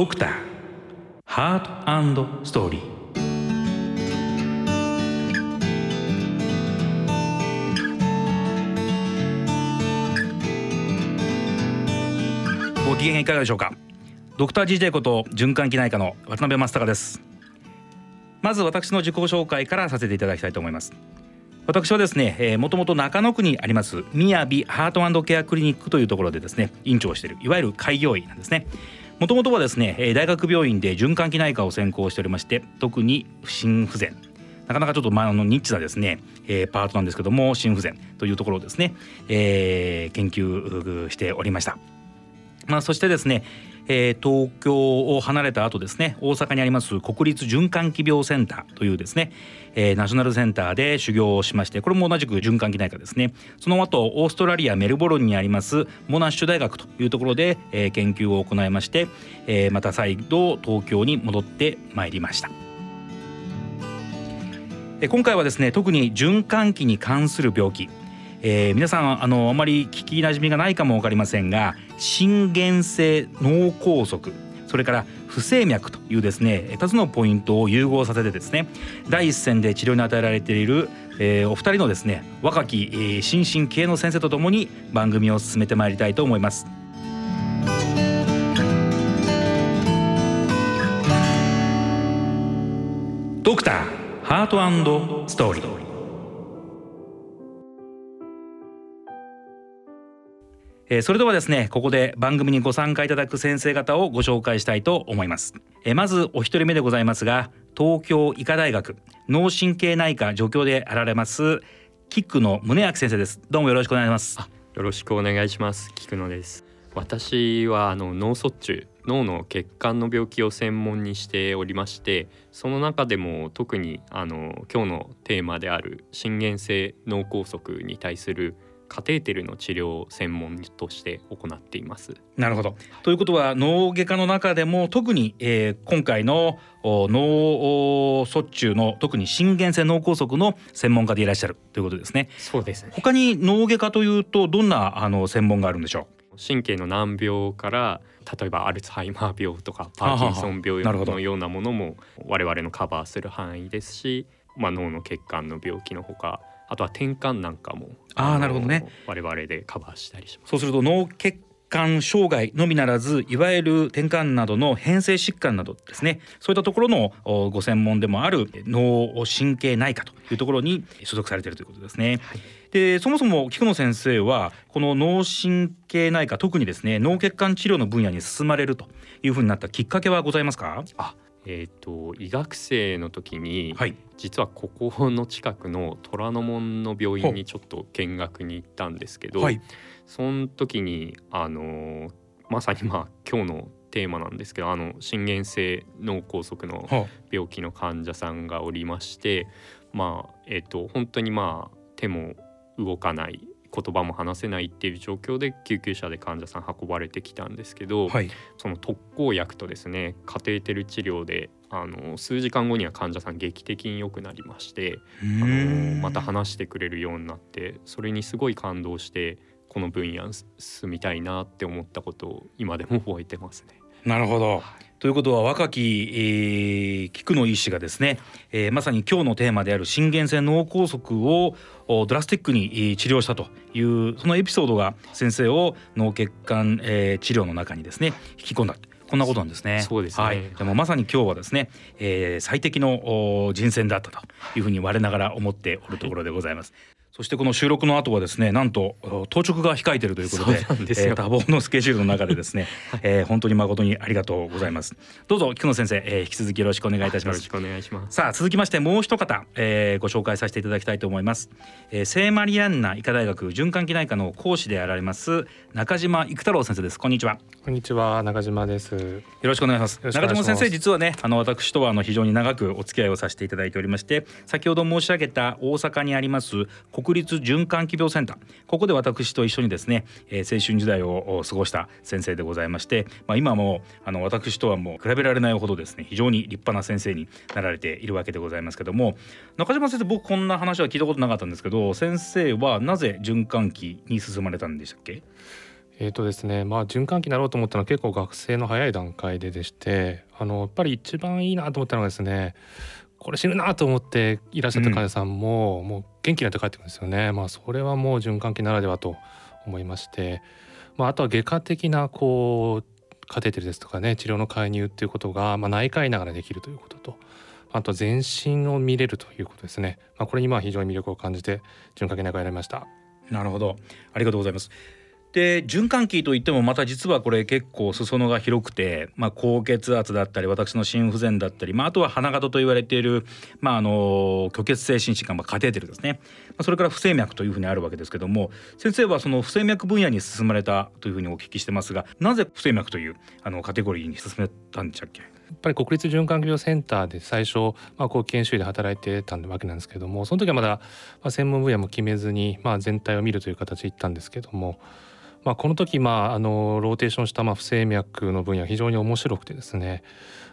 ドクター。ハートストーリーご機嫌いかがでしょうか？ドクター GJ こと循環器内科の渡辺正孝です。まず私の自己紹介からさせていただきたいと思います。私はですね、えー、もともと中野区にありますみやびハートケアクリニックというところでですね院長をしているいわゆる開業医なんですね。もともとはですね大学病院で循環器内科を専攻しておりまして特に心不全なかなかちょっとまあのニッチなですね、えー、パートなんですけども心不全というところをですね、えー、研究しておりました。まあ、そしてですね、えー、東京を離れた後ですね大阪にあります国立循環器病センターというですね、えー、ナショナルセンターで修行をしましてこれも同じく循環器内科ですねその後オーストラリアメルボルンにありますモナッシュ大学というところで、えー、研究を行いまして、えー、また再度東京に戻ってまいりました。今回はですね特に循環器に関する病気えー、皆さんあのあまり聞きなじみがないかも分かりませんが心原性脳梗塞それから不整脈というですね2つのポイントを融合させてですね第一線で治療に与えられている、えー、お二人のですね若き、えー、心身系の先生とともに番組を進めてまいりたいと思います。ドクターハートストーリーえー、それではですねここで番組にご参加いただく先生方をご紹介したいと思います、えー、まずお一人目でございますが東京医科大学脳神経内科助教であられます菊野宗明先生です。どうもよろしくお願いします。よろしくお願いします。菊野です。私はあの脳卒中脳の血管の病気を専門にしておりましてその中でも特にあの今日のテーマである心原性脳梗塞に対するカテーテルの治療を専門として行っています。なるほど。ということは脳外科の中でも特に、えー、今回の脳卒中の特に心原性脳梗塞の専門家でいらっしゃるということですね。そうですね。他に脳外科というとどんなあの専門があるんでしょう？神経の難病から例えばアルツハイマー病とかパーキンソン病のようなものも我々のカバーする範囲ですし、まあ、脳の血管の病気のほかあとは転換なんかもああなるほどね。我々でカバーしたりします。そうすると脳血管障害のみならずいわゆる転換などの変性疾患などですね。そういったところのご専門でもある脳神経内科というところに所属されているということですね。はい、でそもそも菊野先生はこの脳神経内科特にですね脳血管治療の分野に進まれるというふうになったきっかけはございますか？あえーと、医学生の時に、はい、実はここの近くの虎ノ門の病院にちょっと見学に行ったんですけど、はい、その時にあのまさにまあ今日のテーマなんですけどあの心原性脳梗塞の病気の患者さんがおりまして、まあえっ、ー、と本当にまあ手も動かない言葉も話せないっていう状況で救急車で患者さん運ばれてきたんですけど、はい、その特効薬とですねカテーテル治療であの数時間後には患者さん劇的に良くなりましてあのまた話してくれるようになってそれにすごい感動してこの分野に進みたいなって思ったことを今でも覚えてますね。なるほど、ということは若き、えー、菊野医師がですね、えー、まさに今日のテーマである心原性脳梗塞をドラスティックに治療したというそのエピソードが先生を脳血管、えー、治療の中にですね引き込んだこんなことなんですね。そうですね。はい。でもまさに今日はですね、えー、最適の人選だったというふうに我ながら思っておるところでございます。そしてこの収録の後はですねなんと当直が控えているということでで、えー、多忙のスケジュールの中でですね、えー、本当に誠にありがとうございます。どうぞ菊野先生、えー、引き続きよろしくお願いいたします。よろしくお願いします。さあ続きましてもう一方、えー、ご紹介させていただきたいと思います、えー、聖マリアンナ医科大学循環器内科の講師であられます中島育太郎先生です。こんにちは。こんにちは中島です。よろしくお願いします。中島先生実はねあの私とはあの非常に長くお付き合いをさせていただいておりまして先ほど申し上げた大阪にあります国立循環期病センター。ここで私と一緒にですね、えー、青春時代を過ごした先生でございまして、まあ、今もあの私とはもう比べられないほどですね非常に立派な先生になられているわけでございますけども中島先生僕こんな話は聞いたことなかったんですけど先生はなぜ循環器に進まれたんでしたっけ？えーとですねまあ、循環器になろうと思ったのは結構学生の早い段階ででしてあのやっぱり一番いいなと思ったのがですねこれ死ぬなと思っていらっしゃった患者さんも、うん、もう元気になって帰ってくるんですよね。まあ、それはもう循環器ならではと思いまして、まあ、あとは外科的なこうカテーテルですとかね治療の介入っていうことが、まあ、内科医ながらできるということと。あと全身を見れるということですね、まあ、これにまあ非常に魅力を感じて循環器内科を選びました。なるほど。ありがとうございますで循環器といってもまた実はこれ結構裾野が広くて、まあ、高血圧だったり私の心不全だったり、まあ、あとは鼻型と言われている、まあ、あの虚血性心疾患、まあ、カテーテルですね、まあ、それから不整脈というふうにあるわけですけども先生はその不整脈分野に進まれたというふうにお聞きしてますがなぜ不整脈というあのカテゴリーに進めたんでしたっけ？やっぱり国立循環器病センターで最初、まあ、こう研修医で働いてたわけなんですけどもその時はまだ、専門分野も決めずに、まあ、全体を見るという形で行ったんですけども、まあ、この時、まあ、あのローテーションしたまあ不整脈の分野非常に面白くてですね、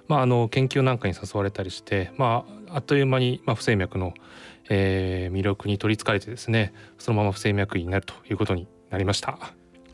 まあ、あの研究なんかに誘われたりして、まあ、あっという間にまあ不整脈の、えー、魅力に取りつかれてですねそのまま不整脈医になるということになりました。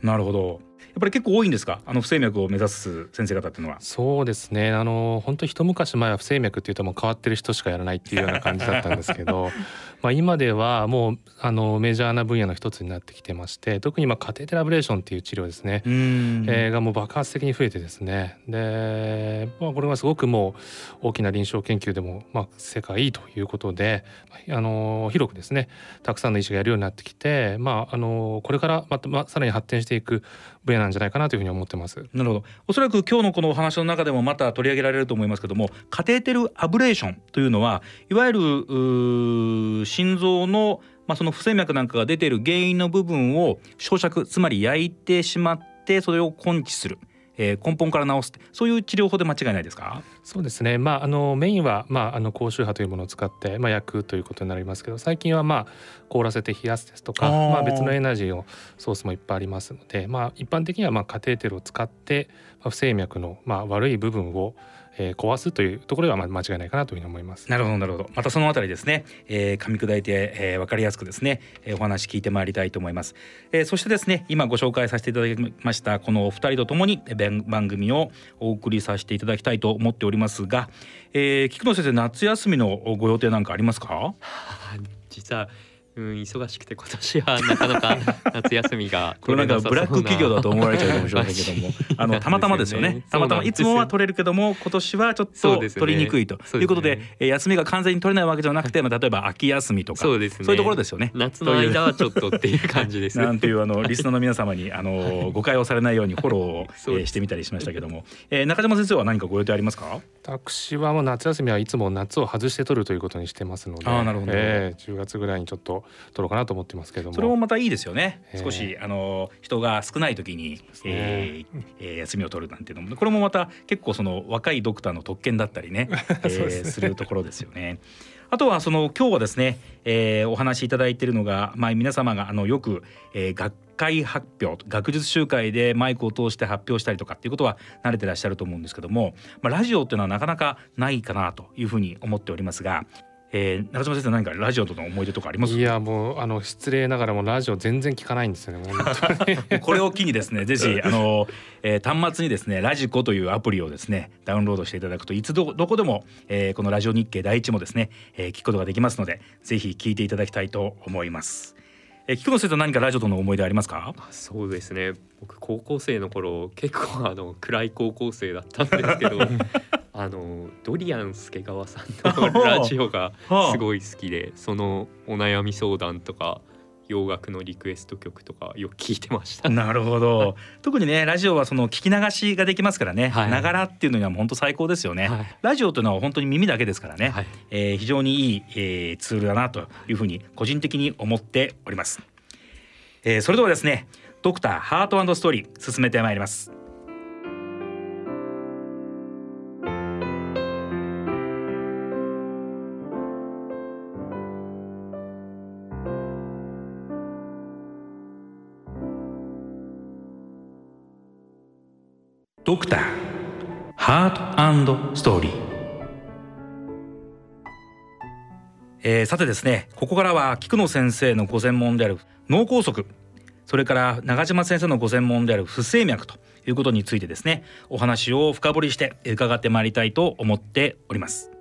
なるほどっぱり結構多いんですか？あの不整脈を目指す先生方っていうのは。そうですね。あの本当一昔前は不整脈っていうともう変わってる人しかやらないっていうような感じだったんですけど まあ今ではもうあのメジャーな分野の一つになってきてまして特に今カテーテルアブレーションっていう治療ですね、えー、がもう爆発的に増えてですね。で、まあ、これがすごくもう大きな臨床研究でも、まあ、世界いいということであの広くですねたくさんの医師がやるようになってきて、まあ、あのこれからまた、まあ、さらに発展していく分野なんじゃないかなというふうに思ってます。なるほど。おそらく今日のこのお話の中でもまた取り上げられると思いますけども、カテーテルアブレーションというのはいわゆる心臓のまあ、その不整脈なんかが出ている原因の部分を焼灼つまり焼いてしまってそれを根治するえー、根本から治すそういう治療法で間違いないですか？そうですね、まあ、あのメインは、まあ、あの高周波というものを使って、まあ、焼くということになりますけど最近は、まあ、凍らせて冷やすですとかまあ、別のエナジーのソースもいっぱいありますので、まあ、一般的には、まあ、カテーテルを使って、まあ、不整脈の、まあ、悪い部分をえー、壊すというところでは間違いないかなというふうに思います。なるほどなるほど。またそのあたりですね、えー、噛み砕いて、えー、分かりやすくですね、えー、お話聞いてまいりたいと思います。えー、そしてですね、今ご紹介させていただきましたこのお二人とともに番組をお送りさせていただきたいと思っておりますが、えー、菊野先生夏休みのご予定なんかありますか？実はうん、忙しくて今年はなかなか 夏休みがこれなんかブラック企業だと思われちゃうかもしれないけども あのたまたまですよね。たまたまいつもは取れるけども今年はちょっと取りにくいということでで、ね、休みが完全に取れないわけじゃなくて、まあ、例えば秋休みとかそうです、ね、そういうところですよね。夏の間はちょっとっていう感じです。なんていうあのリスナーの皆様にあの誤解をされないようにフォローを、えー、してみたりしましたけども、えー、中島先生は何かご予定ありますか？私はもう夏休みはいつも夏を外して取るということにしてますのであなるほど、えー、10月ぐらいにちょっと取ろうかなと思ってますけども。それもまたいいですよね、少しあの人が少ない時に、ね。えーえー、休みを取るなんていうのもこれもまた結構その若いドクターの特権だったりね えー、するところですよね。あとはその今日はですね、えー、お話しいただいているのが、まあ、皆様があのよく、えー、学会発表学術集会でマイクを通して発表したりとかっていうことは慣れてらっしゃると思うんですけども、まあ、ラジオっていうのはなかなかないかなというふうに思っておりますがえー、中島先生何かラジオとの思い出とかあります？いやもうあの失礼ながらもラジオ全然聞かないんですよね これを機にですねぜひあの、えー、端末にですねラジコというアプリをですねダウンロードしていただくといつどどこでも、えー、このラジオ日経第一もですね、えー、聞くことができますのでぜひ聞いていただきたいと思います。え菊野先生何かラジオとの思い出ありますか？そうですね。僕高校生の頃結構あの暗い高校生だったんですけど あのドリアン助川さんのラジオが すごい好きでそのお悩み相談とか洋楽のリクエスト曲とかよく聞いてました。なるほど。特にねラジオはその聞き流しができますからね。ながらっていうのには本当最高ですよね、はい、ラジオというのは本当に耳だけですからね、はい、えー、非常にいい、えー、ツールだなというふうに個人的に思っております、えー、それではですねドクターハートストーリー進めてまいりますドクターハートストーリー、えー、さてですねここからは菊野先生のご専門である脳梗塞それから長島先生のご専門である不整脈ということについてですねお話を深掘りして伺ってまいりたいと思っております。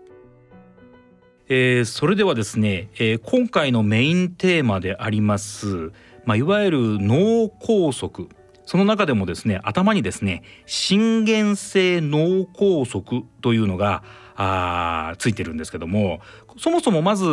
えー、それではですね、えー、今回のメインテーマであります、まあ、いわゆる脳梗塞その中でもですね頭にですね心原性脳梗塞というのがあついてるんですけどもそもそもまず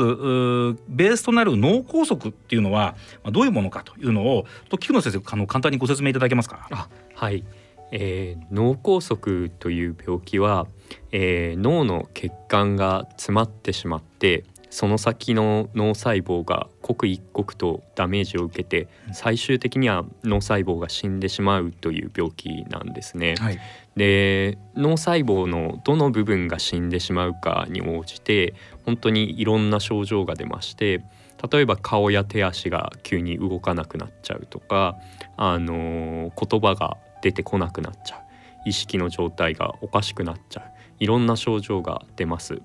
ベースとなる脳梗塞っていうのはどういうものかというのをと菊野先生あの簡単にご説明いただけますか？はい、えー、脳梗塞という病気は、えー、脳の血管が詰まってしまってその先の脳細胞が刻一刻とダメージを受けて最終的には脳細胞が死んでしまうという病気なんですね。はい、で脳細胞のどの部分が死んでしまうかに応じて本当にいろんな症状が出まして例えば顔や手足が急に動かなくなっちゃうとか、あの言葉が出てこなくなっちゃう意識の状態がおかしくなっちゃういろんな症状が出ます。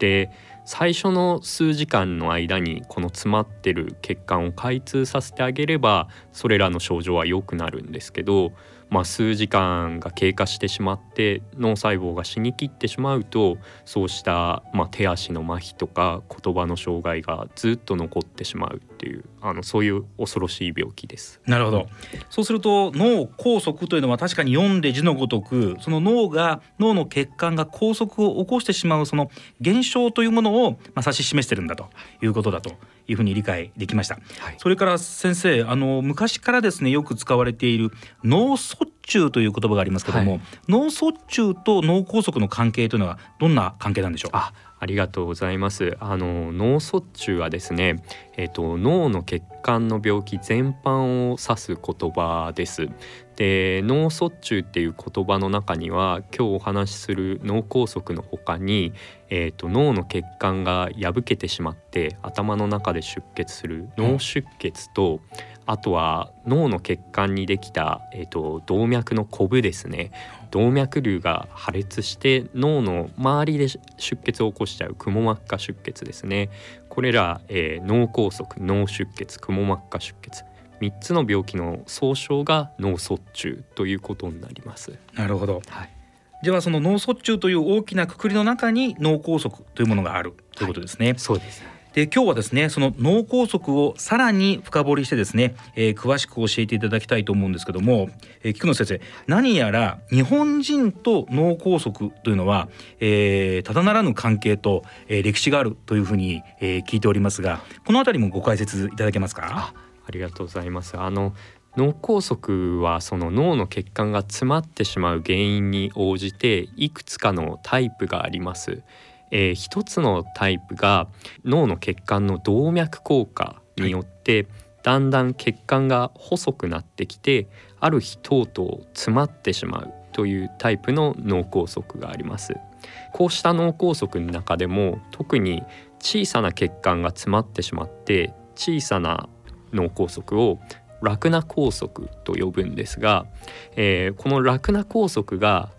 で最初の数時間の間にこの詰まってる血管を開通させてあげればそれらの症状は良くなるんですけどまあ、数時間が経過してしまって脳細胞が死にきってしまうとそうした、まあ、手足の麻痺とか言葉の障害がずっと残ってしまうっていうあのそういう恐ろしい病気です。なるほどそうすると脳梗塞というのは確かに読んで字のごとくその脳が脳の血管が拘束を起こしてしまうその現象というものを、まあ、指し示してるんだということだというふうに理解できました。はい、それから先生あの昔からですねよく使われている脳卒中という言葉がありますけども、はい、脳卒中と脳梗塞の関係というのはどんな関係なんでしょう？あありがとうございます。あの脳卒中はですね、えっ、と脳の血管の病気全般を指す言葉です。で脳卒中っていう言葉の中には今日お話しする脳梗塞の他に、えーと、脳の血管が破けてしまって頭の中で出血する脳出血と、あとは脳の血管にできた、えーと、動脈のコブですね。動脈瘤が破裂して脳の周りで出血を起こしちゃうくも膜下出血ですね。これら、えー、脳梗塞脳出血くも膜下出血3つの病気の総称が脳卒中ということになります。なるほど、はい、ではその脳卒中という大きな括りの中に脳梗塞というものがあるということですね、はい、そうです。で今日はですねその脳梗塞をさらに深掘りしてですね、えー、詳しく教えていただきたいと思うんですけども、えー、菊野先生何やら日本人と脳梗塞というのは、えー、ただならぬ関係と、えー、歴史があるというふうに、えー、聞いておりますがこの辺りもご解説いただけますか？ありがとうございますあの脳梗塞はその脳の血管が詰まってしまう原因に応じていくつかのタイプがあります。えー、一つのタイプが脳の血管の動脈硬化によって、だんだん血管が細くなってきてある日とうとう詰まってしまうというタイプの脳梗塞がありますこうした脳梗塞の中でも特に小さな血管が詰まってしまって小さな脳梗塞をラクナ拘束と呼ぶんですが、えー、このラクナ拘束が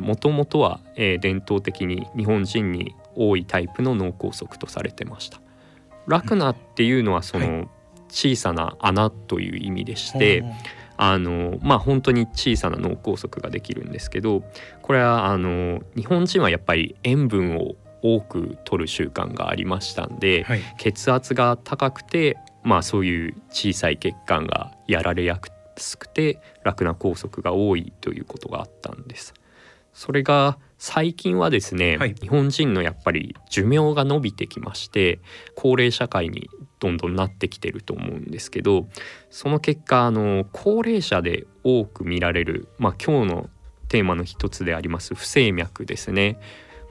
もともとは、えー、伝統的に日本人に多いタイプの脳梗塞とされてました。ラクナっていうのはその小さな穴という意味でして、はい、あのまあ本当に小さな脳梗塞ができるんですけどこれはあの日本人はやっぱり塩分を多く取る習慣がありましたんで、はい、血圧が高くてまあそういう小さい血管がやられやすくて楽な拘束が多いということがあったんです。それが最近はですね、はい、日本人のやっぱり寿命が伸びてきまして高齢社会にどんどんなってきてると思うんですけどその結果あの高齢者で多く見られる、まあ、今日のテーマの一つであります不整脈ですね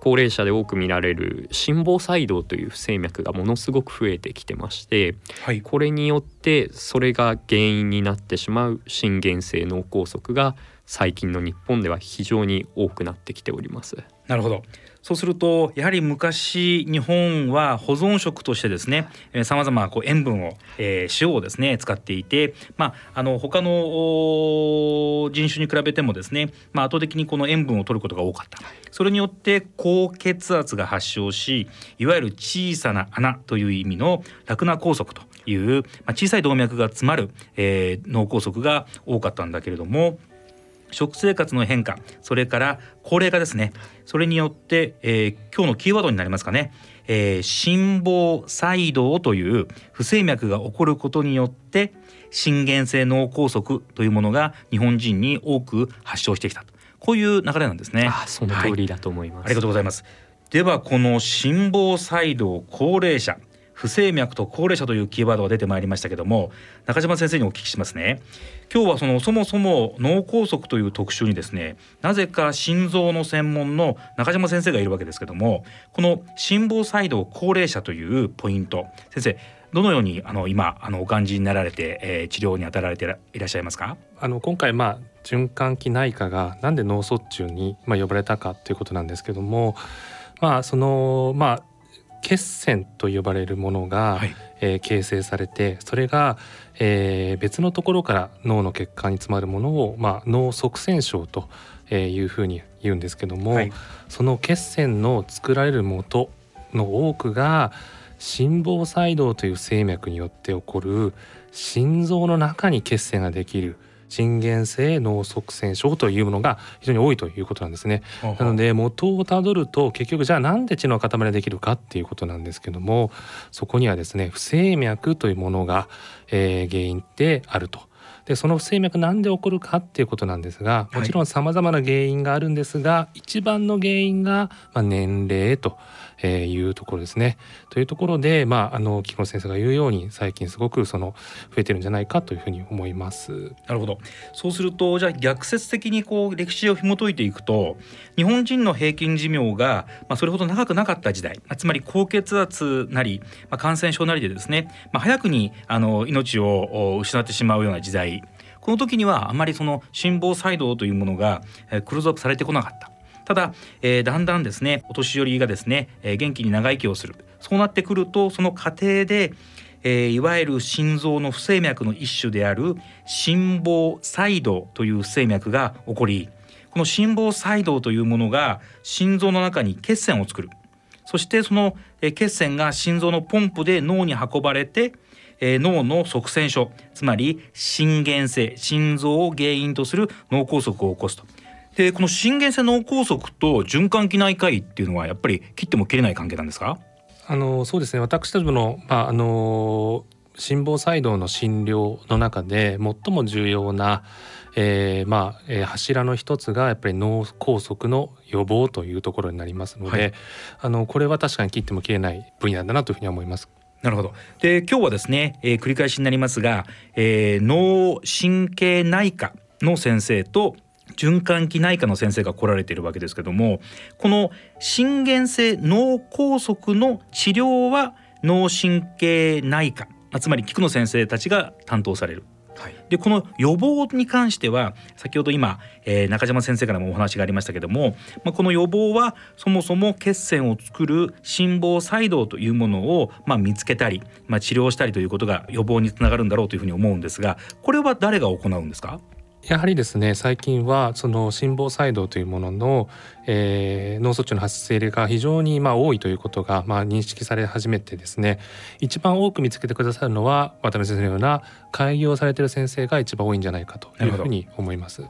高齢者で多く見られる心房細動という不整脈がものすごく増えてきてまして、はい、これによってそれが原因になってしまう心原性脳梗塞が最近の日本では非常に多くなってきております。なるほどそうするとやはり昔日本は保存食としてですねさまざま塩分を、えー、塩をですね使っていて、まあ、あの他の人種に比べてもですね、まあ、圧倒的にこの塩分を取ることが多かった。それによって高血圧が発症しいわゆる小さな穴という意味のラクナ拘束という、まあ、小さい動脈が詰まる、えー、脳梗塞が多かったんだけれども食生活の変化それから高齢化ですね。それによって、えー、今日のキーワードになりますかね、えー、心房細動という不整脈が起こることによって心原性脳梗塞というものが日本人に多く発症してきたこういう流れなんですね。あその通りだと思います、はい、ありがとうございます。ではこの心房細動高齢者不整脈と高齢者というキーワードが出てまいりましたけども中島先生にお聞きしますね。今日はそのそもそも脳梗塞という特集にですねなぜか心臓の専門の中島先生がいるわけですけどもこの心房細動高齢者というポイント先生どのようにあの今あのお感じになられて、えー、治療に当たられていらっしゃいますか？あの今回まあ循環器内科がなんで脳卒中にまあ呼ばれたかということなんですけどもまあそのまあ血栓と呼ばれるものが、はい、えー、形成されてそれが、えー、別のところから脳の血管に詰まるものを、まあ、脳塞栓症というふうに言うんですけども、はい、その血栓の作られる元の多くが心房細動という静脈によって起こる心臓の中に血栓ができる心原性脳塞栓症というものが非常に多いということなんですね。なので元をたどると結局じゃあなんで血の塊ができるかっていうことなんですけどもそこにはですね不整脈というものが、えー、原因であると。でその不整脈なんで起こるかっていうことなんですがもちろんさまざまな原因があるんですが、はい、一番の原因が、まあ、年齢とえー、いうところですね。というところで、まあ、あの木野先生が言うように最近すごくその増えてるんじゃないかというふうに思います。なるほどそうするとじゃあ逆説的にこう歴史を紐解いていくと日本人の平均寿命が、まあ、それほど長くなかった時代、まあ、つまり高血圧なり、まあ、感染症なりでですね、まあ、早くにあの命を失ってしまうような時代この時にはあまりその心房細動というものがクローズアップされてこなかった。ただ、えー、だんだんですねお年寄りがですね、えー、元気に長生きをするそうなってくるとその過程でえー、いわゆる心臓の不整脈の一種である心房細動という不整脈が起こりこの心房細動というものが心臓の中に血栓を作るそしてその血栓が心臓のポンプで脳に運ばれてえー、脳の塞栓症つまり心原性心臓を原因とする脳梗塞を起こすと。でこの心原性脳梗塞と循環器内科医っていうのはやっぱり切っても切れない関係なんですか？あのそうですね。私たちの,、まあ、あの心房細動の診療の中で最も重要な、えーまあえー、柱の一つがやっぱり脳梗塞の予防というところになりますので、はい、あのこれは確かに切っても切れない分野だなというふうに思います。なるほど。で今日はですね、えー、繰り返しになりますが、えー、脳神経内科の先生と循環器内科の先生が来られているわけですけどもこの心原性脳梗塞の治療は脳神経内科つまり菊野先生たちが担当される。はい、でこの予防に関しては先ほど今、えー、中島先生からもお話がありましたけども、まあ、この予防はそもそも血栓を作る心房細動というものを、まあ、見つけたり、まあ、治療したりということが予防につながるんだろうというふうに思うんですがこれは誰が行うんですか？やはりですね最近はその心房細動というものの、えー、脳卒中の発生例が非常にまあ多いということがまあ認識され始めてですね一番多く見つけてくださるのは渡辺先生のような開業されている先生が一番多いんじゃないかというふうに思います。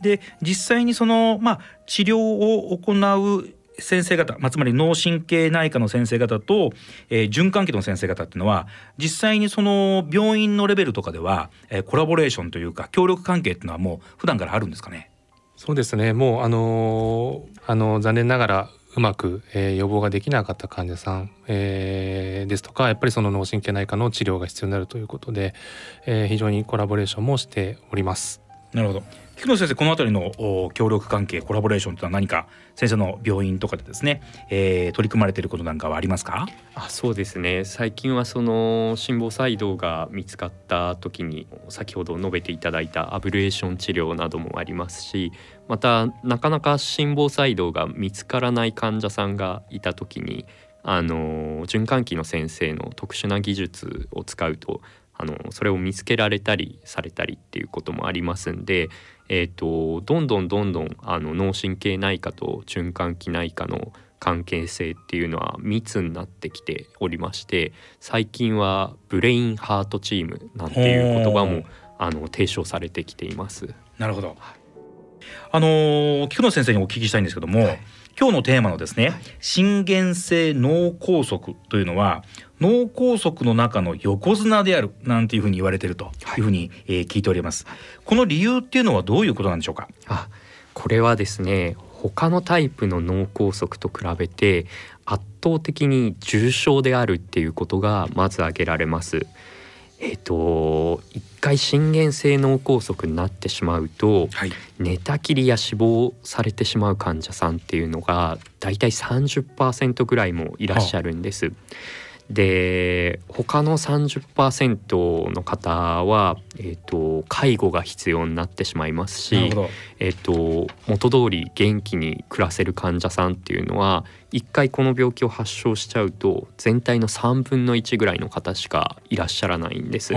で実際にその、まあ、治療を行う先生方、まあ、つまり脳神経内科の先生方と、えー、循環器の先生方っていうのは実際にその病院のレベルとかでは、えー、コラボレーションというか協力関係っていうのはもう普段からあるんですかね？そうですね。もうあのー、あのー、残念ながらうまく、えー、予防ができなかった患者さん、えー、ですとかやっぱりその脳神経内科の治療が必要になるということで、えー、非常にコラボレーションもしております。なるほど菊野先生この辺りの協力関係コラボレーションというのは何か先生の病院とかでですね、えー、取り組まれていることなんかはありますか？あそうですね。最近はその心房細動が見つかった時に先ほど述べていただいたアブレーション治療などもありますしまたなかなか心房細動が見つからない患者さんがいた時にあの循環器の先生の特殊な技術を使うとあのそれを見つけられたりされたりっていうこともありますんで、えーと、どんどんどんどんあの脳神経内科と循環器内科の関係性っていうのは密になってきておりまして最近はブレインハートチームなんていう言葉もあの提唱されてきています。なるほど。あの菊野先生にお聞きしたいんですけども、はい、今日のテーマのですね、はい、心原性脳梗塞というのは脳梗塞の中の横綱であるなんていうふうに言われているというふうに、えー、聞いております。この理由っていうのはどういうことなんでしょうか？あ、これはですね、他のタイプの脳梗塞と比べて圧倒的に重症であるっていうことがまず挙げられます。えっ、ー、と一回心原性脳梗塞になってしまうと、はい、寝たきりや死亡されてしまう患者さんっていうのがだいたい30%ぐらいもいらっしゃるんです。はあで他の30%の方は、えーと、介護が必要になってしまいますし、えーと、元通り元気に暮らせる患者さんっていうのは一回この病気を発症しちゃうと全体の3分の1ぐらいの方しかいらっしゃらないんです。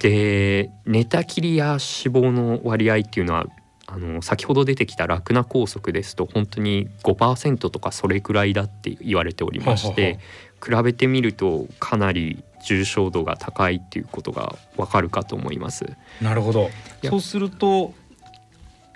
で寝たきりや死亡の割合っていうのはあの先ほど出てきたラクナ拘束ですと本当に5%とかそれくらいだって言われておりまして比べてみるとかなり重症度が高いっていうことがわかるかと思います。なるほど。そうすると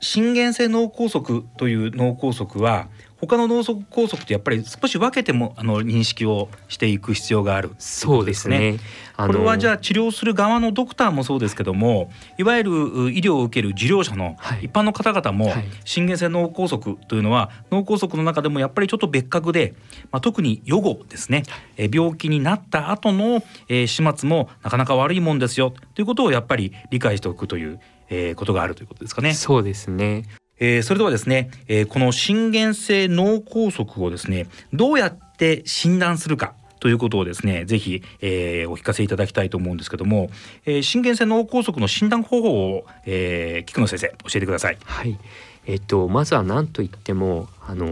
心原性脳梗塞という脳梗塞は他の脳梗塞とやっぱり少し分けてもあの認識をしていく必要がある、ね、そうですね。これはじゃあ治療する側のドクターもそうですけどもいわゆる医療を受ける受領者の一般の方々も心原性脳梗塞というのは脳梗塞の中でもやっぱりちょっと別格で、まあ、特に予後ですね、え病気になった後の、えー、始末もなかなか悪いもんですよ。ということをやっぱり理解しておくという、えー、ことがあるということですかね。そうですねえー、それではですね、えー、この心原性脳梗塞をですねどうやって診断するかということをですねぜひ、えー、お聞かせいただきたいと思うんですけども、えー、心原性脳梗塞の診断方法を、えー、菊野先生教えてください。はいえっと、まずは何と言っても、あの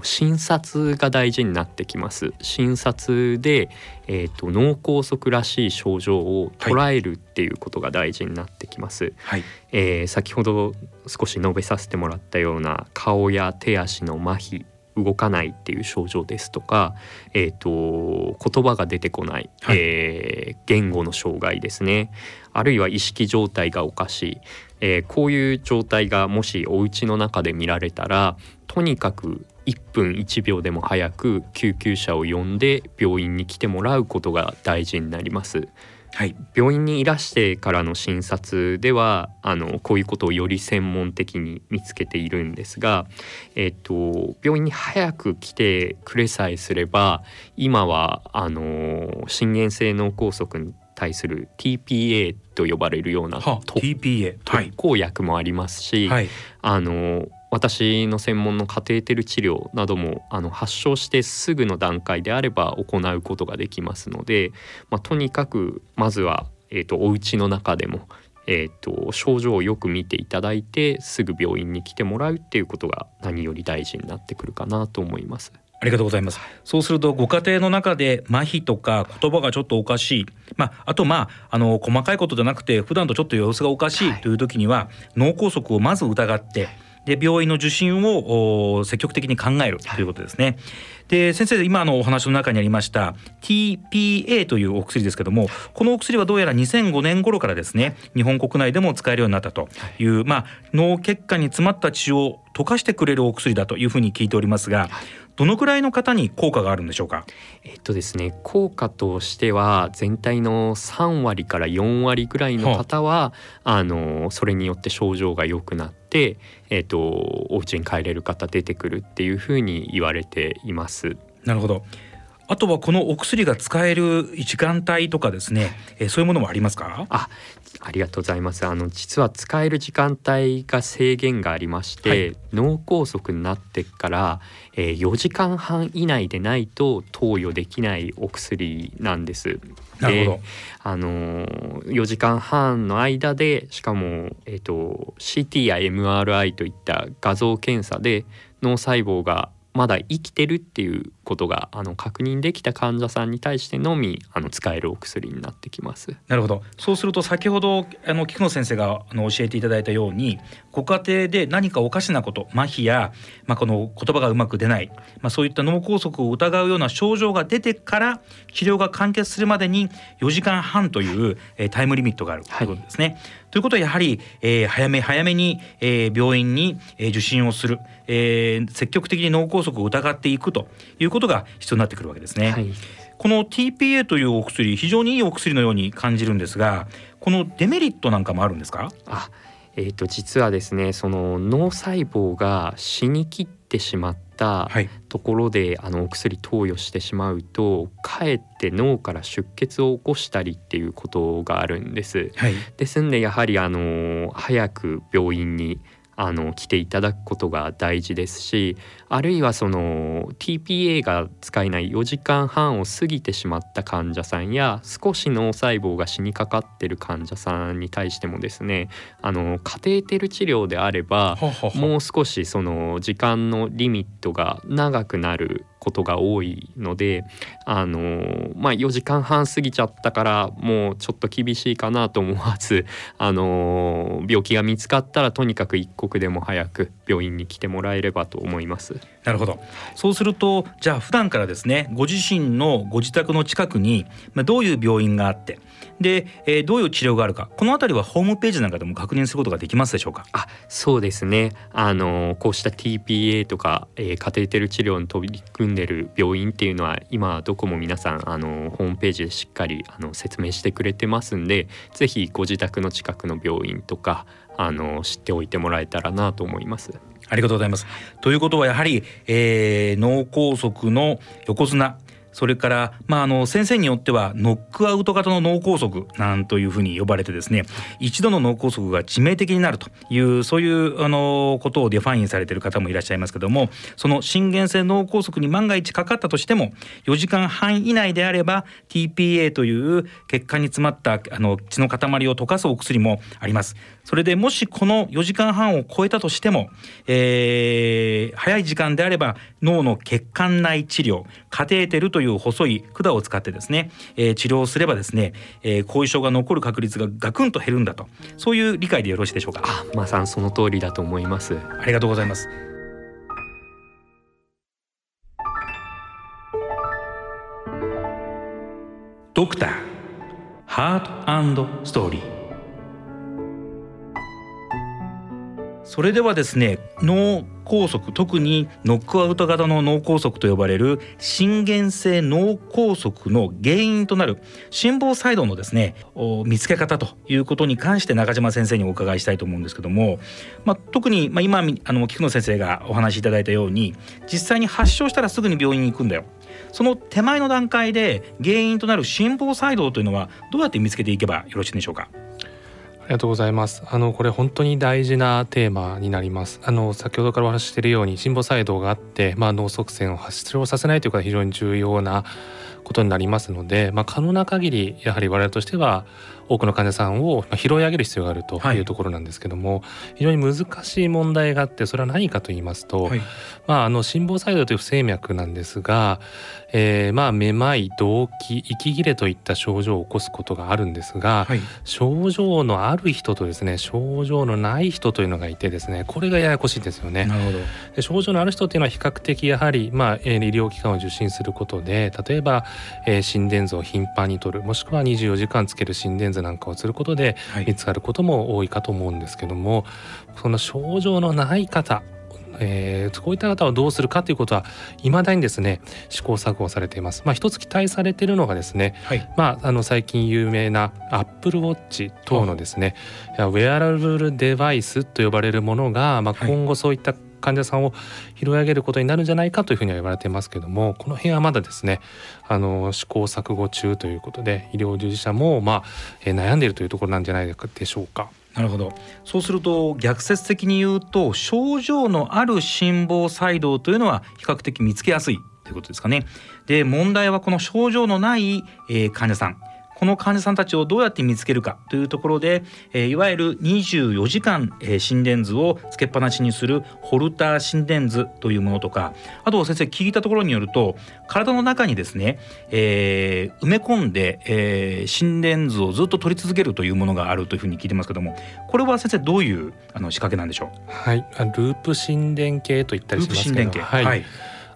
ー、診察が大事になってきます。診察で、えっと、脳梗塞らしい症状を捉えるっていうことが大事になってきます、はい、えー、先ほど少し述べさせてもらったような顔や手足の麻痺動かないっていう症状ですとか、えーと、言葉が出てこない、はい、えー、言語の障害ですね。あるいは意識状態がおかしいえー、こういう状態がもしお家の中で見られたらとにかく1分1秒でも早く救急車を呼んで病院に来てもらうことが大事になります。はい、病院にいらしてからの診察ではあのこういうことをより専門的に見つけているんですが、えっと、病院に早く来てくれさえすれば今はあの心原性脳梗塞に対する TPA と呼ばれるような、特効薬もありますし、はい、あの私の専門のカテーテル治療などもあの発症してすぐの段階であれば行うことができますので、まあ、とにかくまずは、えーと、お家の中でも、えーと症状をよく見ていただいてすぐ病院に来てもらうっていうことが何より大事になってくるかなと思います。ありがとうございます。そうするとご家庭の中で麻痺とか言葉がちょっとおかしい、まああとまああの細かいことじゃなくて普段とちょっと様子がおかしいという時には、脳梗塞をまず疑って。で病院の受診を積極的に考えるということですね。で先生今のお話の中にありました TPA というお薬ですけどもこのお薬はどうやら2005年頃からですね日本国内でも使えるようになったという、まあ、脳血管に詰まった血を溶かしてくれるお薬だというふうに聞いておりますが、どのくらいの方に効果があるんでしょうか？えっとですね、効果としては全体の3割から4割ぐらいの方は、はあ、あのそれによって症状が良くなって、えっとお家に帰れる方出てくるっていうふうに言われています。なるほど。あとはこのお薬が使える時間帯とかですね、えそういうものもありますか？あ、ありがとうございます。あの実は使える時間帯が制限がありまして、はい、脳梗塞になってから、えー、4時間半以内でないと投与できないお薬なんです。なるほど。あの4時間半の間でしかも、えーと、CT や MRI といった画像検査で脳細胞がまだ生きてるっていうことがあの確認できた患者さんに対してのみあの使えるお薬になってきます。なるほどそうすると先ほどあの菊野先生があの教えていただいたようにご家庭で何かおかしなこと麻痺や、まあ、この言葉がうまく出ない、まあ、そういった脳梗塞を疑うような症状が出てから治療が完結するまでに4時間半という、えー、タイムリミットがあるということですね。はいということはやはり、えー、早め早めに、えー、病院に、えー、受診をする、えー、積極的に脳梗塞を疑っていくということが必要になってくるわけですね。はい、この TPA というお薬非常にいいお薬のように感じるんですがこのデメリットなんかもあるんですか？あえーと、実はですねその脳細胞が死にきってしまったところで、はい、あのお薬投与してしまうとかえって脳から出血を起こしたりっていうことがあるんです。はい、ですんでやはりあの早く病院にあの来ていただくことが大事ですしあるいはその TPA が使えない4時間半を過ぎてしまった患者さんや少し脳細胞が死にかかってる患者さんに対してもですねあのカテーテル治療であればもう少しその時間のリミットが長くなることが多いのであのまあ4時間半過ぎちゃったからもうちょっと厳しいかなと思わず あの病気が見つかったらとにかく一刻でも早く病院に来てもらえればと思います。なるほど。そうするとじゃあ普段からですねご自身のご自宅の近くに、ま、どういう病院があってで、えー、どういう治療があるかこの辺りはホームページなんかでも確認することができますでしょうか？あそうですね。あのこうした TPA とか、えー、カテーテル治療に取り組んでる病院っていうのは今どこも皆さんあのホームページでしっかりあの説明してくれてますんで是非ご自宅の近くの病院とかあの知っておいてもらえたらなと思います。ありがとうございます。ということはやはり、えー、脳梗塞の横綱それから、まあ、あの先生によってはノックアウト型の脳梗塞なんというふうに呼ばれてですね一度の脳梗塞が致命的になるというそういうあのことを define されている方もいらっしゃいますけどもその心原性脳梗塞に万が一かかったとしても4時間半以内であれば TPA という血管に詰まったあの血の塊を溶かすお薬もあります。それでもしこの4時間半を超えたとしても、えー、早い時間であれば脳の血管内治療カテーテルという細い管を使ってですね、えー、治療すればですね、えー、後遺症が残る確率がガクンと減るんだとそういう理解でよろしいでしょうか？あまさにその通りだと思います。ありがとうございます。ドクターハートストーリーそれではですね脳梗塞特にノックアウト型の脳梗塞と呼ばれる心原性脳梗塞の原因となる心房細動のですね見つけ方ということに関して中島先生にお伺いしたいと思うんですけども、まあ、特に、まあ、今あの菊野先生がお話しいただいたように実際に発症したらすぐに病院に行くんだよ。その手前の段階で原因となる心房細動というのはどうやって見つけていけばよろしいんでしょうか？ありがとうございます。あのこれ本当に大事なテーマになります。あの先ほどからお話ししているように心房細動があって、まあ脳塞栓を発症させないということが非常に重要なことになりますので、まあ可能な限りやはり我々としては多くの患者さんを拾い上げる必要があるとい。うところなんですけども、はい、非常に難しい問題があってそれは何かと言いますと、はい、まあ、あの心房細動という不整脈なんですが、えー、まあめまい動悸息切れといった症状を起こすことがあるんですが、はい、症状のある人とですね症状のない人というのがいてですねこれがややこしいんですよね。なるほど。で症状のある人っていうのは比較的やはり、まあ、医療機関を受診することで例えば、えー、心電図を頻繁に取るもしくは24時間つける心電図なんかをすることで見つかることも多いかと思うんですけども、はい、その症状のない方えー、こういった方はどうするかということはいまだにですね試行錯誤されています。まあ、一つ期待されているのがですね、はい、まあ、あの最近有名なアップルウォッチ等のですねウェアラブルデバイスと呼ばれるものが、まあ、今後そういった患者さんを拾い上げることになるんじゃないかというふうには言われていますけどもこの辺はまだですねあの試行錯誤中ということで医療従事者も、まあえ、悩んでいるというところなんじゃないでしょうか。なるほどそうすると逆説的に言うと症状のある心房細動というのは比較的見つけやすいということですかね。で問題はこの症状のない、えー、患者さんこの患者さんたちをどうやって見つけるかというところで、えー、いわゆる24時間、えー、心電図をつけっぱなしにするホルター心電図というものとかあと先生聞いたところによると体の中にですね、えー、埋め込んで、えー、心電図をずっと取り続けるというものがあるというふうに聞いてますけどもこれは先生どういうあの仕掛けなんでしょう？はい。ループ心電計と言ったりしますけど。はい、はい、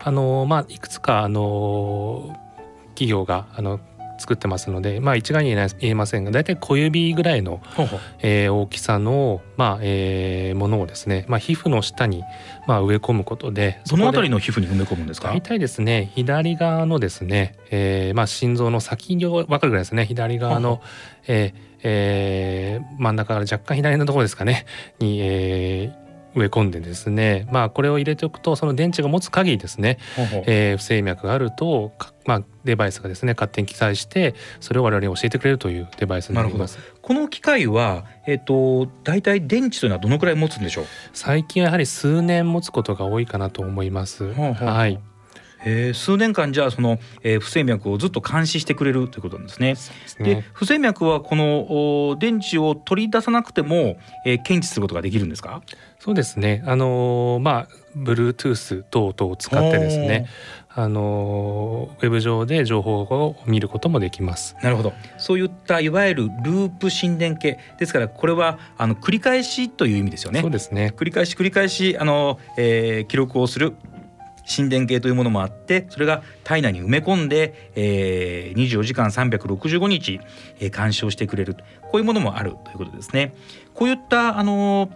あのまあいくつかあの企業があの作ってますので、まあ、一概に言えませんが大体小指ぐらいのえー、大きさの、まあえー、ものをですね、まあ、皮膚の下に、まあ、植え込むことでその辺りの皮膚に埋め込むんですか？大体ですね左側のですね、えーまあ、心臓の先に分かるぐらいですね。左側の、えーえー、真ん中から若干左のところですかね。に、えー、植え込んでですねまあこれを入れておくとその電池が持つ限りですね、えー、不整脈があるとまあ、デバイスがですね勝手に記載してそれを我々に教えてくれるというデバイスになります。この機械は、えーと、大体電池というのはどのくらい持つんでしょう？最近はやはり数年持つことが多いかなと思います。はいえー、数年間じゃあその、えー、不整脈をずっと監視してくれるということなんですね。で、ね、不整脈はこの電池を取り出さなくても、えー、検知することができるんですか？そうですねあのー、まあ Bluetooth 等々を使ってですねあのウェブ上で情報を見ることもできます。なるほど。そういったいわゆるループ心電計ですからこれはあの繰り返しという意味ですよね。そうですね。繰り返し繰り返しあの、えー、記録をする心電計というものもあってそれが体内に埋め込んで、えー、24時間365日、えー、鑑賞してくれるこういうものもあるということですね。こういったあの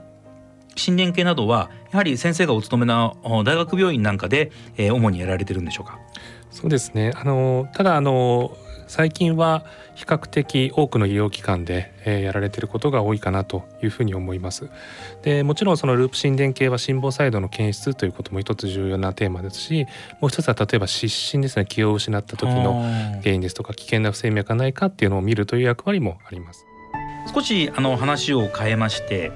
心電計などはやはり先生がお勤めの大学病院なんかで、えー、主にやられてるんでしょうか？そうですね。あのただあの最近は比較的多くの医療機関で、えー、やられていることが多いかなというふうに思います。でもちろんそのループ心電計は心房細動の検出ということも一つ重要なテーマですしもう一つは例えば失神ですね気を失った時の原因ですとか危険な不整脈がないかっていうのを見るという役割もあります。少しあの話を変えまして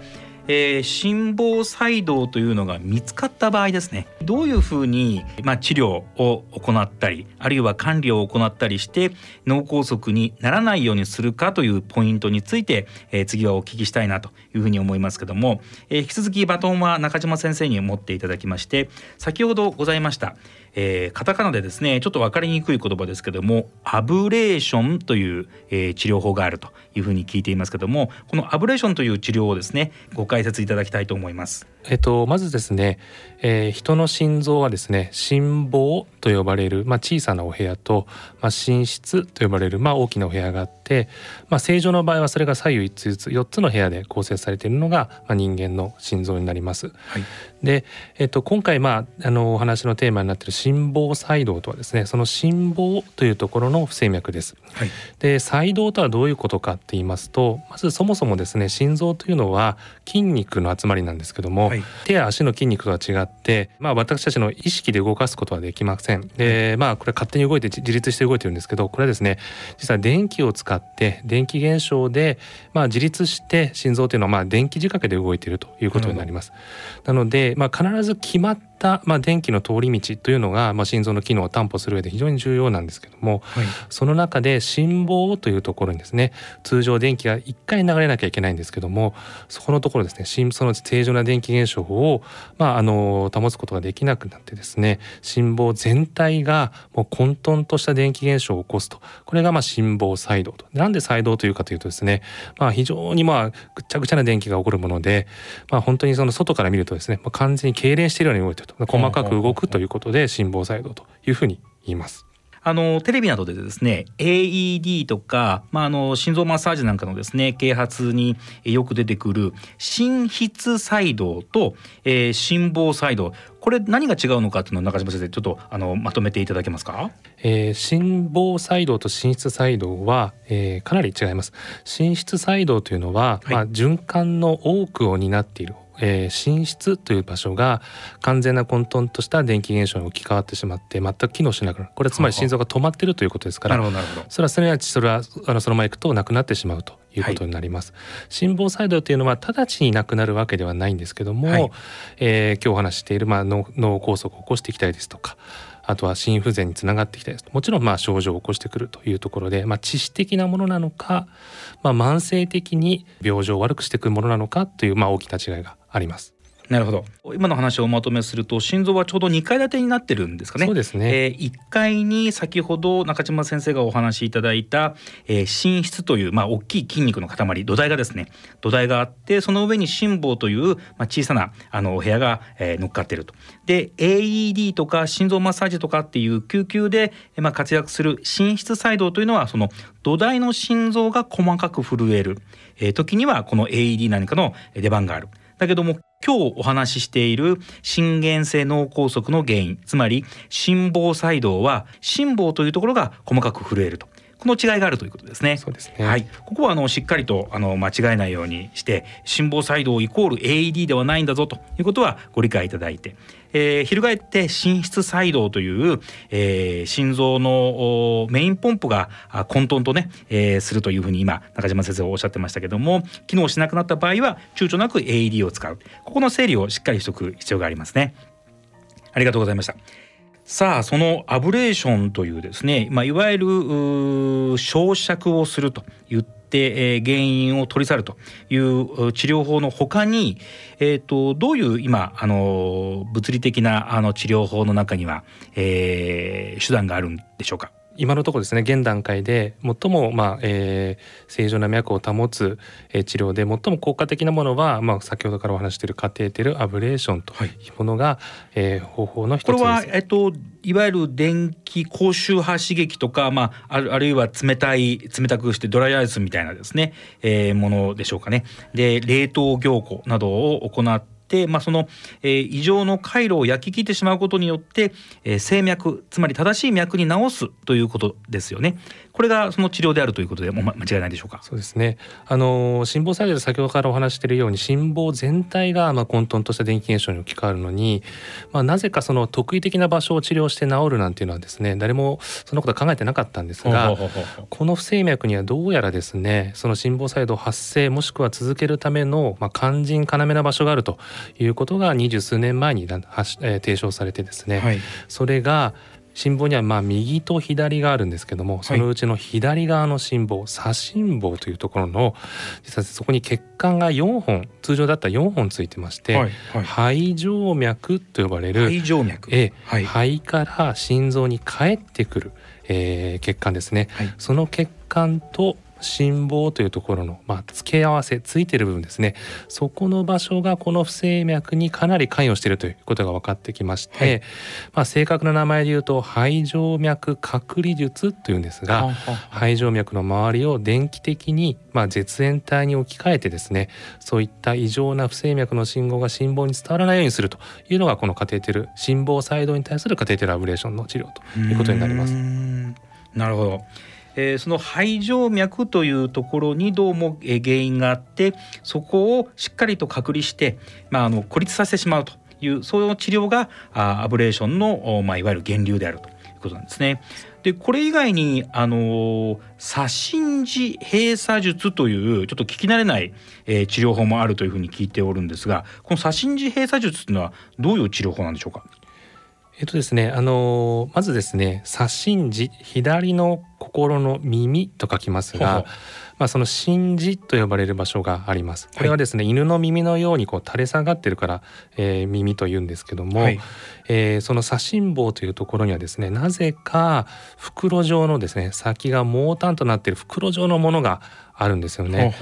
えー、心房細動というのが見つかった場合ですね。どういうふうに、まあ、治療を行ったりあるいは管理を行ったりして脳梗塞にならないようにするかというポイントについて、えー、次はお聞きしたいなというふうに思いますけども、えー、引き続きバトンは中島先生に持っていただきまして先ほどございましたえー、カタカナでですねちょっと分かりにくい言葉ですけどもアブレーションという、えー、治療法があると。いうふうに聞いていますけどもこのアブレーションという治療をですねご解説いただきたいと思います。えっと、まずですね、えー、人の心臓はですね心房と呼ばれる、まあ、小さなお部屋と、まあ、心室と呼ばれる、まあ、大きなお部屋があって、まあ、正常の場合はそれが左右1つずつ4つの部屋で構成されているのが、まあ、人間の心臓になります。はい、で、えっと、今回、まあ、あのお話のテーマになっている心房細動とはですねその心房というところの不整脈です。はい、で細動とはどういうことかって言いますとまずそもそもですね心臓というのは筋肉の集まりなんですけども、はい、手や足の筋肉とは違って、まあ、私たちの意識で動かすことはできません。でまあこれ勝手に動いて自立して動いてるんですけどこれはですね実は電気を使って電気現象で、まあ、自立して心臓というのはまあ電気仕掛けで動いているということになります。なので、まあ、必ず決まっ、まあ、電気の通り道というのが、まあ、心臓の機能を担保する上で非常に重要なんですけども、はい、その中で心房というところにですね通常電気が1回流れなきゃいけないんですけどもそこのところですねその正常な電気現象を、まあ、あの保つことができなくなってですね心房全体がもう混沌とした電気現象を起こすと。これがまあ心房細動と。なんで細動というかというとですね、まあ、非常にまあぐちゃぐちゃな電気が起こるもので、まあ、本当にその外から見るとですね、まあ、完全に痙攣しているように動いていると細かく動くということで心房細動というふうに言います。あのテレビなどでですね AED とか、まあ、あの心臓マッサージなんかのですね啓発によく出てくる心室細動と、えー、心房細動これ何が違うのかっていうのを中島先生ちょっとあのまとめていただけますか、えー、心房細動と心室細動は、えー、かなり違います。心室細動というのは、はい、まあ、循環の多くを担っているえー、寝室という場所が完全な混沌とした電気現象に置き換わってしまって全く機能しなくなる。これはつまり心臓が止まっているということですからそれはすなわちそれはあのそのままいくとなくなってしまうということになります。はい、心房細動というのは直ちになくなるわけではないんですけども、はい、えー、今日お話している、まあ、脳梗塞を起こしていきたいですとかあとは心不全につながってきたりもちろんまあ症状を起こしてくるというところで、まあ、致死的なものなのか、まあ、慢性的に病状を悪くしてくるものなのかというまあ大きな違いがあります。なるほど。今の話をおまとめすると心臓はちょうど2階建てになってるんですかね。そうですね、えー、1階に先ほど中島先生がお話しいただいた、えー、心室という、まあ、大きい筋肉の塊土台がですね土台があってその上に心房という、まあ、小さなあのお部屋が、えー、乗っかっているとで AED とか心臓マッサージとかっていう救急で、まあ、活躍する心室細動というのはその土台の心臓が細かく震える、えー、時にはこの AED 何かの出番がある。だけども今日お話ししている心原性脳梗塞の原因つまり心房細動は心房というところが細かく震えると。この違いがあるということですね。そうですね。はい。ここはあのしっかりとあの間違えないようにして心房細動イコール AED ではないんだぞということはご理解いただいて、えー、翻って心室細動という、えー、心臓のメインポンプが混沌とね、えー、するというふうに今中島先生はおっしゃってましたけども機能しなくなった場合は躊躇なく AED を使うここの整理をしっかりしておく必要がありますね。ありがとうございました。さあそのアブレーションというですね、まあ、いわゆる焼灼をすると言って、えー、原因を取り去るという治療法のほかに、えーと、どういう今あの物理的なあの治療法の中には、えー、手段があるんでしょうか？今のところですね現段階で最も、まあえー、正常な脈を保つ、えー、治療で最も効果的なものは、まあ、先ほどからお話しているカテーテルアブレーションというものが、はい、えー、方法の一つです。これは、えっと、いわゆる電気高周波刺激とか、まあ、あるあるいは冷たい冷たくしてドライアイスみたいなですね、えー、ものでしょうかね。で冷凍凝固などを行っ、まあ、その、えー、異常の回路を焼き切ってしまうことによって、えー、静脈つまり正しい脈に直すということですよね。これがその治療であるということでも間違いないでしょうか？そうですね。あの心房細動で先ほどからお話しているように心房全体がまあ混沌とした電気現象に置き換わるのに、まあなぜかその特異的な場所を治療して治るなんていうのはですね、誰もそんなことは考えてなかったんですが、この不整脈にはどうやらですね、その心房細動発生もしくは続けるためのまあ肝心要な場所があるということが二十数年前に提唱されてですね、はい、それが心房にはまあ右と左があるんですけどもそのうちの左側の心房、はい、左心房というところの実はそこに血管が4本通常だったら4本ついてまして、はいはい、肺静脈と呼ばれる肺静脈、えはい、肺から心臓に帰ってくる、えー、血管ですね、その血管と心房というところの、まあ、付け合わせついている部分ですね。そこの場所がこの不整脈にかなり関与しているということが分かってきまして、はい、まあ、正確な名前で言うと肺静脈隔離術というんですが肺静脈の周りを電気的に、まあ、絶縁体に置き換えてですねそういった異常な不整脈の信号が心房に伝わらないようにするというのがこのカテーテル心房細動に対するカテーテルアブレーションの治療ということになります。なるほどえー、その肺静脈というところにどうも原因があってそこをしっかりと隔離して、まあ、あの孤立させてしまうというそういう治療がアブレーションの、まあ、いわゆる源流であるということなんですね。でこれ以外にあの左心耳閉鎖術というちょっと聞き慣れない、えー、治療法もあるというふうに聞いておるんですがこの左心耳閉鎖術というのはどういう治療法なんでしょうか？えっとですね、あのまずですね左心耳左の心の耳と書きますがまあ、その心耳と呼ばれる場所があります。これはですね、はい、犬の耳のようにこう垂れ下がってるから、えー、耳と言うんですけども、はい、えー、その左心房というところにはですねなぜか袋状のですね先が毛淡となっている袋状のものがあるんですよね。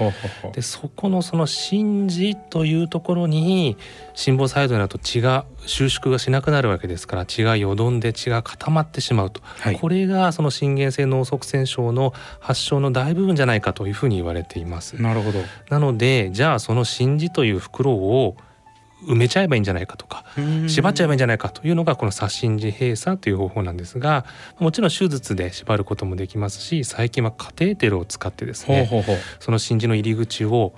でそこのその心耳というところに心房細動になると血が収縮がしなくなるわけですから血がよどんで血が固まってしまうと、はい、これがその心原性脳塞栓症の発症の大部分じゃないかというふうに言われています。なるほどなのでじゃあその心耳という袋を埋めちゃえばいいんじゃないかとか縛っちゃえばいいんじゃないかというのがこの左心耳閉鎖という方法なんですがもちろん手術で縛ることもできますし最近はカテーテルを使ってですねその心耳の入り口を、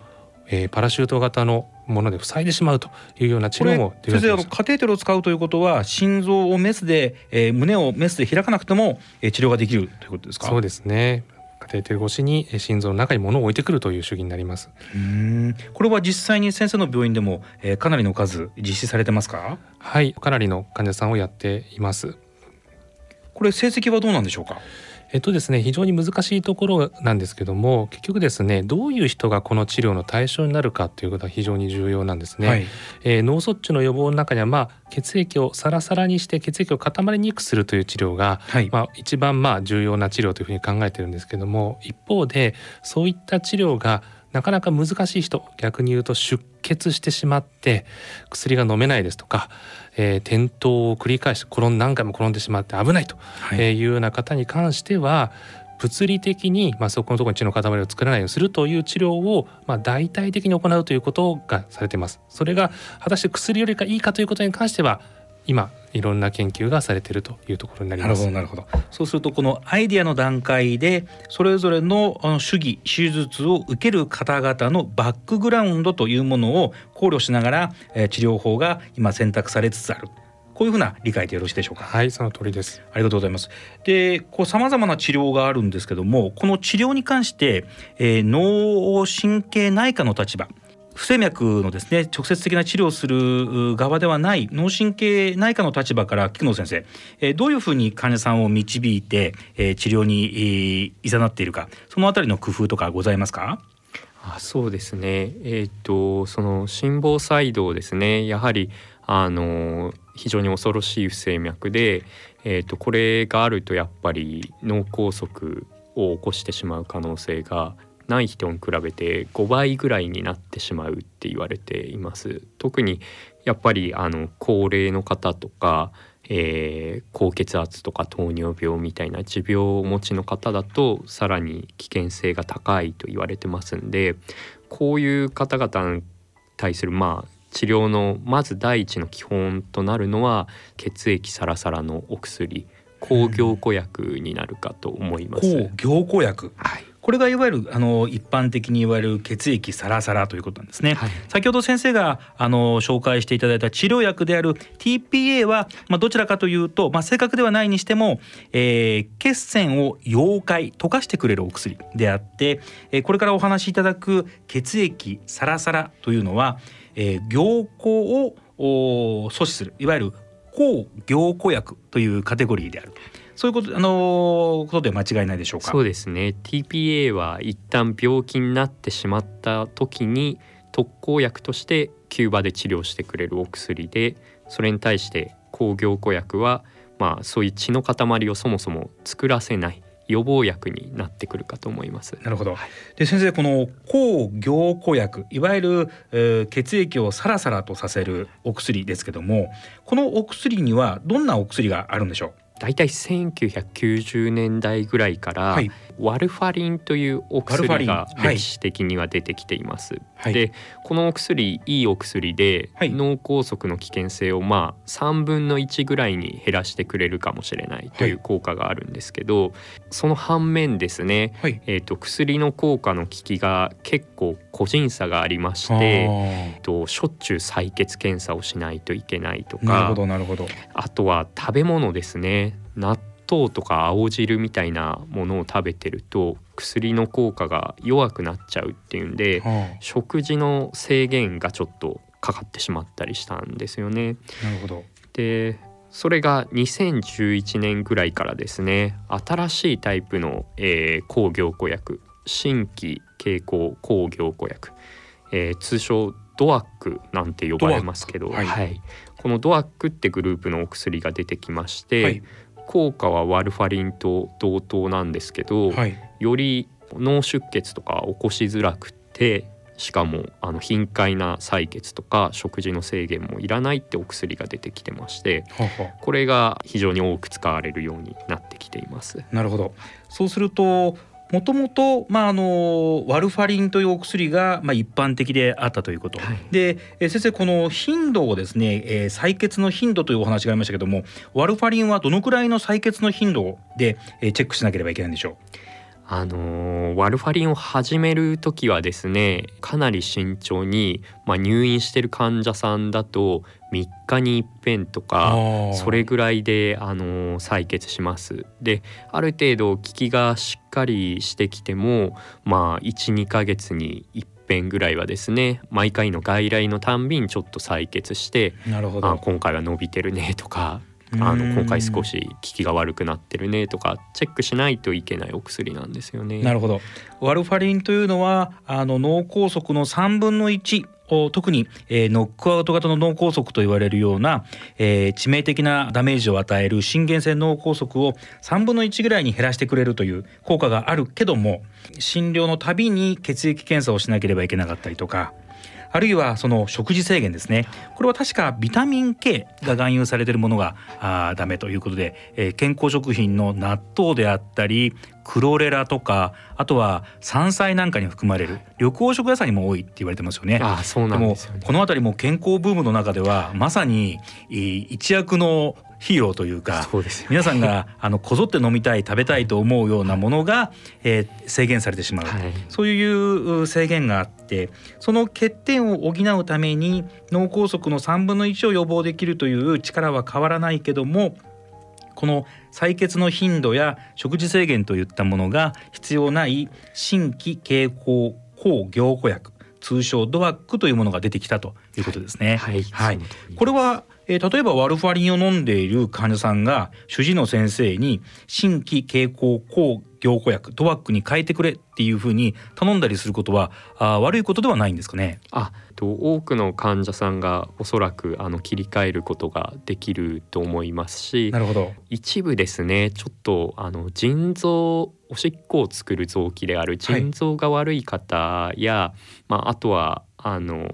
えー、パラシュート型のもので塞いでしまうというような治療も先生カテーテルを使うということは心臓をメスで、えー、胸をメスで開かなくても、えー、治療ができるということですか？そうですねカテーテル越しに心臓の中に物を置いてくるという主義になります。うん。これは実際に先生の病院でも、えー、かなりの数実施されてますか？はいかなりの患者さんをやっています。これ成績はどうなんでしょうか？えっとですね非常に難しいところなんですけども結局ですねどういう人がこの治療の対象になるかということは非常に重要なんですね。はい、えー、脳卒中の予防の中には、まあ、血液をサラサラにして血液を固まりにくくするという治療が、はい、まあ、一番まあ重要な治療というふうに考えてるんですけども一方でそういった治療がなかなか難しい人逆に言うと出血してしまって薬が飲めないですとか、えー、転倒を繰り返し転ん何回も転んでしまって危ないというような方に関しては、物理的に、まあ、そこのところに血の塊を作らないようにするという治療を、まあ、大体的に行うということがされています。それが果たして薬よりかいいかということに関しては今いろんな研究がされているというところになります。なるほどなるほど。そうするとこのアイディアの段階でそれぞれの主義手術を受ける方々のバックグラウンドというものを考慮しながら、えー、治療法が今選択されつつある。こういうふうな理解でよろしいでしょうか？はい、その通りです。ありがとうございます。で、こう様々な治療があるんですけども、この治療に関して、えー、脳神経内科の立場、不整脈のですね直接的な治療をする側ではない脳神経内科の立場から菊野先生、え、どういうふうに患者さんを導いて、え、治療に、えー、誘っているかそのあたりの工夫とかございますか？あそうですね。えっ、とその心房細動ですね。やはりあの非常に恐ろしい不整脈で、えーとこれがあるとやっぱり脳梗塞を起こしてしまう可能性がない人に比べて5倍ぐらいになってしまうって言われています。特にやっぱりあの高齢の方とか、えー、高血圧とか糖尿病みたいな持病をお持ちの方だとさらに危険性が高いと言われてますんでこういう方々に対するまあ治療のまず第一の基本となるのは血液サラサラのお薬抗凝固薬になるかと思います。抗凝固薬、はいこれがいわゆるあの一般的に言われる血液サラサラということなんですね、はい、先ほど先生があの紹介していただいた治療薬である TPA はまあどちらかというとまあ正確ではないにしても、えー、血栓を溶解溶かしてくれるお薬であって、えー、これからお話しいただく血液サラサラというのは、えー、凝固を阻止するいわゆる抗凝固薬というカテゴリーであるそういうことあのことで間違いないでしょうか？そうですね。TPA は一旦病気になってしまった時に特効薬として急場で治療してくれるお薬で、それに対して抗凝固薬はまあそういう血の塊をそもそも作らせない予防薬になってくるかと思います。なるほど。で先生この抗凝固薬いわゆる、えー、血液をサラサラとさせるお薬ですけどもこのお薬にはどんなお薬があるんでしょう？大体1990年代ぐらいから、はい、ワルファリンというお薬が歴史的には出てきています。はい、でこのお薬いいお薬で、はい、脳梗塞の危険性をまあ3分の1ぐらいに減らしてくれるかもしれないという効果があるんですけど、その反面ですね、えーと、薬の効果の効きが結構個人差がありまして、えーと、しょっちゅう採血検査をしないといけないとかあとは食べ物ですね納豆とか青汁みたいなものを食べてると薬の効果が弱くなっちゃうっていうんで、はあ、食事の制限がちょっとかかってしまったりしたんですよね。なるほど。でそれが2011年ぐらいからですね新しいタイプの、えー、抗凝固薬新規経口抗凝固薬、えー、通称ドアックなんて呼ばれますけど、はい、はい、このドアックってグループのお薬が出てきまして、はい、効果はワルファリンと同等なんですけど、はい、より脳出血とか起こしづらくてしかもあの頻回な採血とか食事の制限もいらないってお薬が出てきてましてこれが非常に多く使われるようになってきています。なるほど。そうするともともと、まあ、あのワルファリンというお薬が、まあ、一般的であったということ、はい、で、え先生この頻度をですね、えー、採血の頻度というお話がありましたけどもワルファリンはどのくらいの採血の頻度で、えー、チェックしなければいけないんでしょう？あのー、ワルファリンを始める時はですねかなり慎重に、まあ、入院してる患者さんだと3日に一遍とかそれぐらいで、あのー、採血します。である程度効きがしっかりしてきてもまあ12ヶ月に一遍ぐらいはですね毎回の外来のたんびにちょっと採血してなるほど、今回は伸びてるねとかあの今回少し効きが悪くなってるねとかチェックしないといけないお薬なんですよね。なるほどワルファリンというのはあの脳梗塞の3分の1を特に、えー、ノックアウト型の脳梗塞と言われるような、えー、致命的なダメージを与える心原性脳梗塞を3分の1ぐらいに減らしてくれるという効果があるけども診療のたびに血液検査をしなければいけなかったりとかあるいはその食事制限ですね。これは確かビタミン K が含有されているものがあダメということで、えー、健康食品の納豆であったりクロレラとかあとは山菜なんかに含まれる緑黄色野菜にも多いって言われてますよね。あそうなんですよ、ね、この辺りも健康ブームの中ではまさに一躍のヒーローというかそうです、皆さんがあのこぞって飲みたい食べたいと思うようなものが、えー、制限されてしまう、はい、そういう制限があってその欠点を補うために脳梗塞の3分の1を予防できるという力は変わらないけどもこの採血の頻度や食事制限といったものが必要ない新規経口抗凝固薬通称ドワックというものが出てきたということですね。はい、はい、これはえー、例えばワルファリンを飲んでいる患者さんが主治医の先生に新規経口抗凝固薬トワックに変えてくれっていうふうに頼んだりすることはあ悪いことではないんですかね。あと多くの患者さんがおそらくあの切り替えることができると思いますしなるほど。一部ですねちょっとあの腎臓おしっこを作る臓器である腎臓が悪い方や、はい、まあ、あとはあの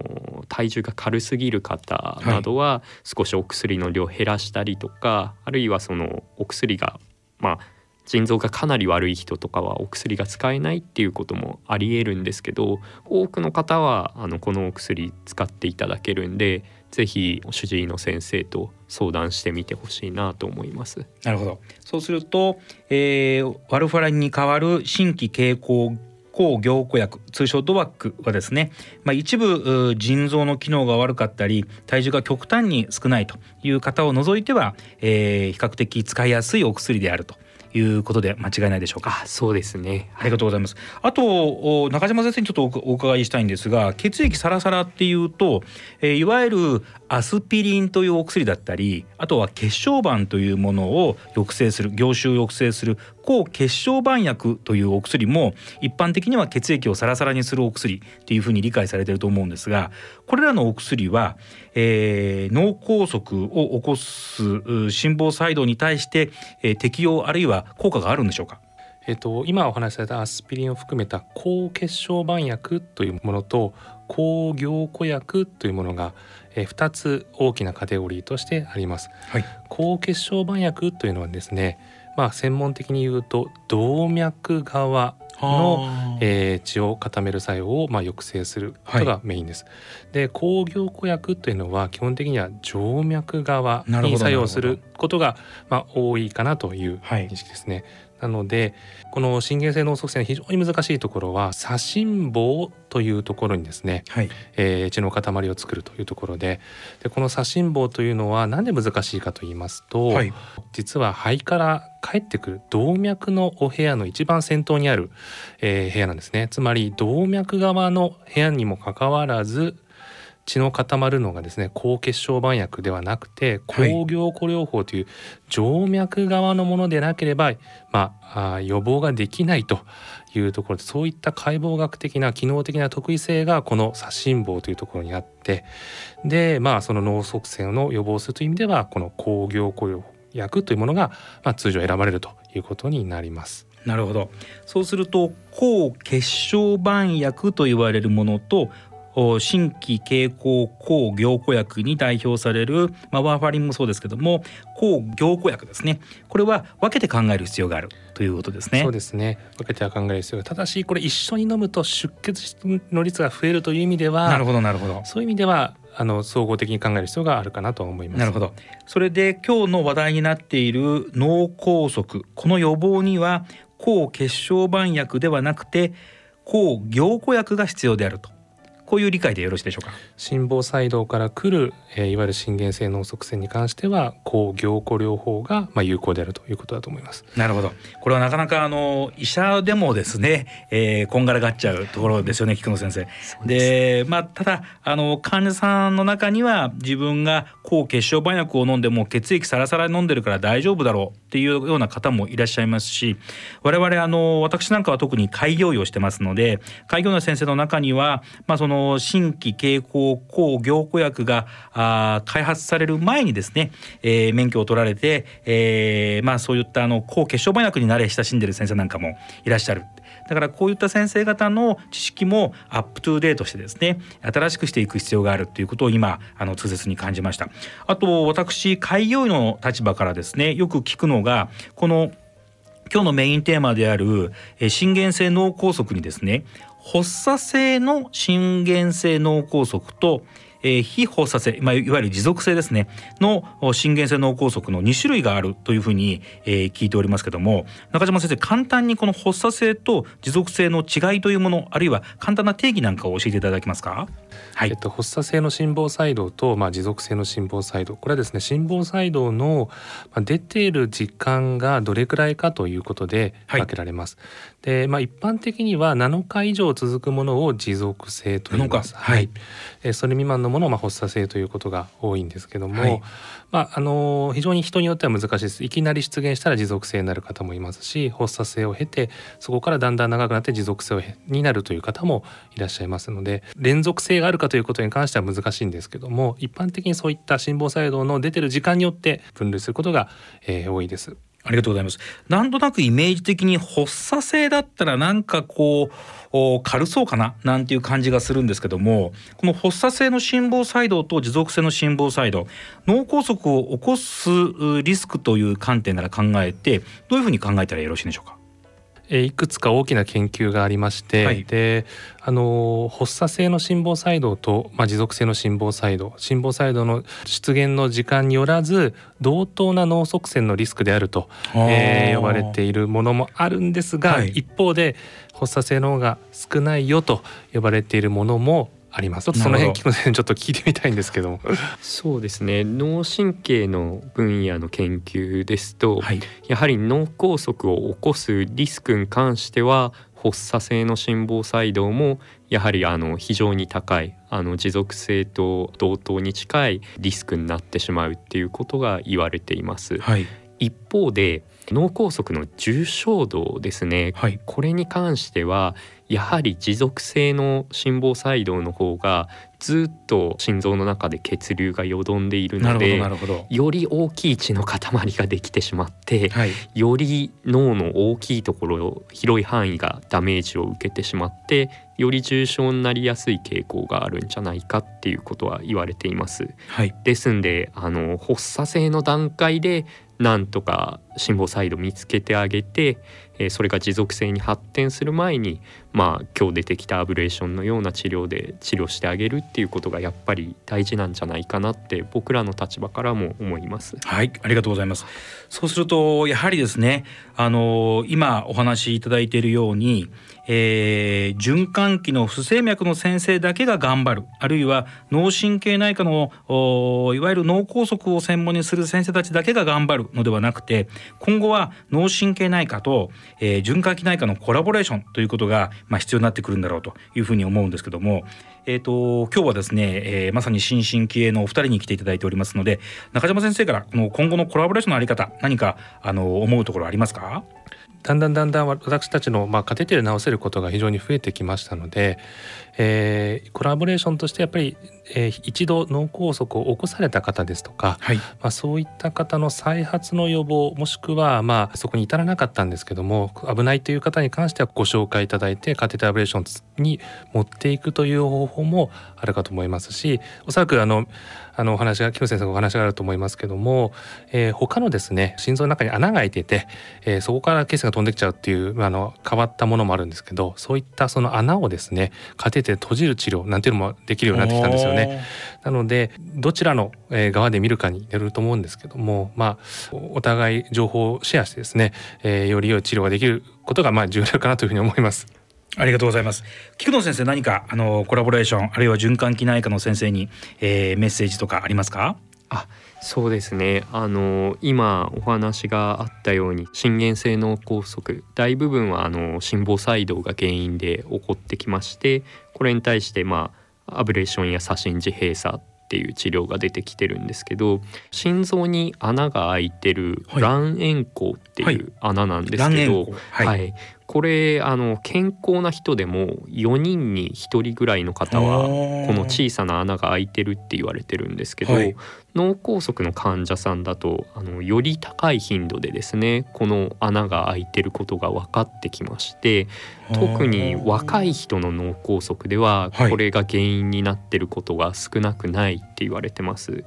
体重が軽すぎる方などは少しお薬の量減らしたりとか、はい、あるいはそのお薬がまあ腎臓がかなり悪い人とかはお薬が使えないっていうこともありえるんですけど多くの方はあのこのお薬使っていただけるんで是非主治医の先生と相談してみてほしいなと思います。なるほどそうすると、えー、ワルファランに代わる新規経口抗凝固薬通称ドワックはですね、まあ、一部腎臓の機能が悪かったり体重が極端に少ないという方を除いては、えー、比較的使いやすいお薬であるということで間違いないでしょうか？そうですね。ありがとうございます。あと中島先生にちょっとお伺いしたいんですが、血液サラサラっていうと、えー、いわゆるアスピリンというお薬だったり、あとは血小板というものを抑制する、凝集を抑制する抗血小板薬というお薬も一般的には血液をサラサラにするお薬っていうふうに理解されていると思うんですが、これらのお薬は、えー、脳梗塞を起こす心房細動に対して、えー、適用あるいは効果があるんでしょうか？えっと、今お話しされたアスピリンを含めた抗血小板薬というものと抗凝固薬というものが、えー、2つ大きなカテゴリーとしてあります。はい、抗血小板薬というのはですね、まあ、専門的に言うと動脈側の、えー、血を固める作用を、まあ、抑制することがメインです。はい、で抗凝固薬というのは基本的には静脈側に作用することが、まあ、多いかなという認識ですね。はいなのでこの心原性脳塞栓の非常に難しいところは左心房というところにですね、はい、えー、血の塊を作るというところででこの左心房というのは何で難しいかと言いますと、はい、実は肺から帰ってくる動脈のお部屋の一番先頭にある、えー、部屋なんですね。つまり動脈側の部屋にもかかわらず血の固まるのがですね抗血小板薬ではなくて抗凝固療法という静脈側のものでなければ、まあ、予防ができないというところでそういった解剖学的な機能的な特異性がこの左心房というところにあってでまあその脳塞栓を予防するという意味ではこの抗凝固療法薬というものが、まあ、通常選ばれるということになります。なるほどそうすると抗血小板薬と言われるものと新規経口抗凝固薬に代表される、まあ、ワーファリンもそうですけども抗凝固薬ですね。これは分けて考える必要があるということですね。そうですね。分けては考える必要がただしこれ一緒に飲むと出血の率が増えるという意味ではなるほどなるほど。そういう意味ではあの総合的に考える必要があるかなと思います。なるほど。それで今日の話題になっている脳梗塞。この予防には抗血小板薬ではなくて抗凝固薬が必要であるとこういう理解でよろしいでしょうか？心房細動から来る、えー、いわゆる心原性脳塞栓に関しては抗凝固療法がまあ有効であるということだと思います。なるほど。これはなかなかあの医者でもですね、えー、こんがらがっちゃうところですよね菊野先生。でまあただあの患者さんの中には自分が抗血小板薬を飲んでも血液サラサラ飲んでるから大丈夫だろうっていうような方もいらっしゃいますし我々あの私なんかは特に開業医をしてますので開業医の先生の中には、まあ、その新規経口抗凝固薬があ開発される前にですね、えー、免許を取られて、えー、まあそういったあの抗血小板薬に慣れ親しんでる先生なんかもいらっしゃる。だからこういった先生方の知識もアップトゥーデートしてですね新しくしていく必要があるということを今あの痛切に感じましたあと私開業医の立場からですねよく聞くのがこの今日のメインテーマである心原性脳梗塞にですね発作性の心原性脳梗塞とえー、非発作性、まあ、いわゆる持続性ですねの心原性脳梗塞の2種類があるというふうに、えー、聞いておりますけども中島先生簡単にこの発作性と持続性の違いというものあるいは簡単な定義なんかを教えていただけますか？はい、えっと、発作性の心房細動と、まあ、持続性の心房細動。これはですね心房細動の、まあ、出ている時間がどれくらいかということで分けられます。はい、で、まあ、一般的には7日以上続くものを持続性と言います。はい、えそれ未満のものを、まあ、発作性ということが多いんですけども、はい、まあ、あの非常に人によっては難しいです。いきなり出現したら持続性になる方もいますし発作性を経てそこからだんだん長くなって持続性になるという方もいらっしゃいますので連続性があるかということに関しては難しいんですけども一般的にそういった心房細動の出てる時間によって分類することが、えー、多いです。ありがとうございます。なんとなくイメージ的に発作性だったらなんかこう軽そうかな？なんていう感じがするんですけどもこの発作性の心房細動と持続性の心房細動脳梗塞を起こすリスクという観点から考えてどういうふうに考えたらよろしいでしょうか？いくつか大きな研究がありまして、はい、であの発作性の心房細動と、まあ、持続性の心房細動心房細動の出現の時間によらず同等な脳塞栓のリスクであると、えー、呼ばれているものもあるんですが、はい、一方で発作性の方が少ないよと呼ばれているものもあります。ちょっとその辺聞くちょっと聞いてみたいんですけども。そうですね。脳神経の分野の研究ですと、はい、やはり脳梗塞を起こすリスクに関しては発作性の心房細動もやはりあの非常に高いあの持続性と同等に近いリスクになってしまうっていうことが言われています。はい、一方で脳梗塞の重症度ですね、はい、これに関してはやはり持続性の心房細動の方がずっと心臓の中で血流がよどんでいるのでより大きい血の塊ができてしまって、はい、より脳の大きいところ広い範囲がダメージを受けてしまってより重症になりやすい傾向があるんじゃないかっていうことは言われています。はい、ですんであの発作性の段階でなんとか心房細動見つけてあげて、えー、それが持続性に発展する前にまあ今日出てきたアブレーションのような治療で治療してあげるっていうことがやっぱり大事なんじゃないかなって僕らの立場からも思います。はいありがとうございます。そうするとやはりですねあの今お話しいただいているようにえー、循環器の不整脈の先生だけが頑張るあるいは脳神経内科のいわゆる脳梗塞を専門にする先生たちだけが頑張るのではなくて今後は脳神経内科と、えー、循環器内科のコラボレーションということが、まあ、必要になってくるんだろうというふうに思うんですけども。えーと、今日はですね、えー、まさに新進気鋭のお二人に来ていただいておりますので中島先生からこの今後のコラボレーションのあり方何かあの思うところありますか？だんだんだんだん私たちの、まあ、カテーテル治せることが非常に増えてきましたので、えー、コラボレーションとしてやっぱり、えー、一度脳梗塞を起こされた方ですとか、はい、まあ、そういった方の再発の予防もしくは、まあ、そこに至らなかったんですけども危ないという方に関してはご紹介いただいてカテーテルアブレーションに持っていくという方法もあるかと思いますしおそらくあのあのお話が木野先生のお話があると思いますけども、えー、他のですね心臓の中に穴が開いていて、えー、そこから血栓が飛んできちゃうっていうあの変わったものもあるんですけどそういったその穴をですねカテーテル閉じる治療なんていうのもできるようになってきたんですよね。なのでどちらの側で見るかによると思うんですけどもまあお互い情報をシェアしてですね、えー、より良い治療ができることがまあ重要かなというふうに思います。ありがとうございます菊野先生何かあのコラボレーションあるいは循環器内科の先生に、えー、メッセージとかありますか？あそうですね。あの今お話があったように心原性脳梗塞大部分はあの心房細動が原因で起こってきましてこれに対してまあアブレーションや左心耳閉鎖っていう治療が出てきてるんですけど心臓に穴が開いてる卵円孔っていう穴なんですけど、はい、はい、これあの健康な人でも4人に1人ぐらいの方はこの小さな穴が開いてるって言われてるんですけど、はい、脳梗塞の患者さんだとあのより高い頻度でですねこの穴が開いてることが分かってきまして特に若い人の脳梗塞ではこれが原因になってることが少なくないって言われてます。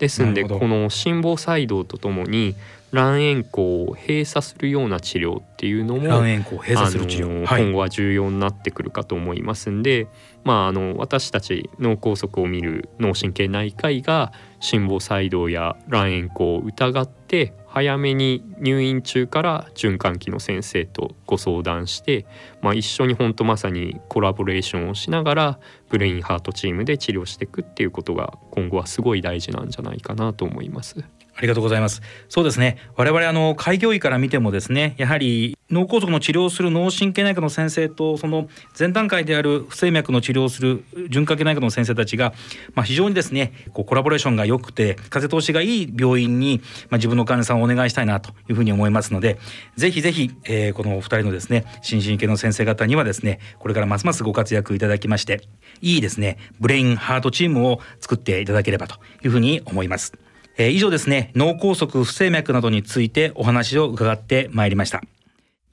ですんでこの心房細動とともに卵円孔を閉鎖するような治療っていうのも卵円孔閉鎖する治療、今後は重要になってくるかと思いますんで、まあ、あの私たち脳梗塞を見る脳神経内科医が心房細動や卵円孔を疑って早めに入院中から循環器の先生とご相談して、まあ、一緒に本当まさにコラボレーションをしながらブレインハートチームで治療していくっていうことが今後はすごい大事なんじゃないかなと思います。ありがとうございます。そうですね。我々あの開業医から見てもですね、やはり脳梗塞の治療する脳神経内科の先生とその前段階である不整脈の治療する循環器内科の先生たちが、まあ、非常にですねこうコラボレーションが良くて風通しがいい病院に、まあ、自分の患者さんをお願いしたいなというふうに思いますのでぜひぜひ、えー、このお二人のですね心身系の先生方にはですねこれからますますご活躍いただきましていいですねブレインハートチームを作っていただければというふうに思います。えー、以上ですね。脳梗塞不整脈などについてお話を伺ってまいりました。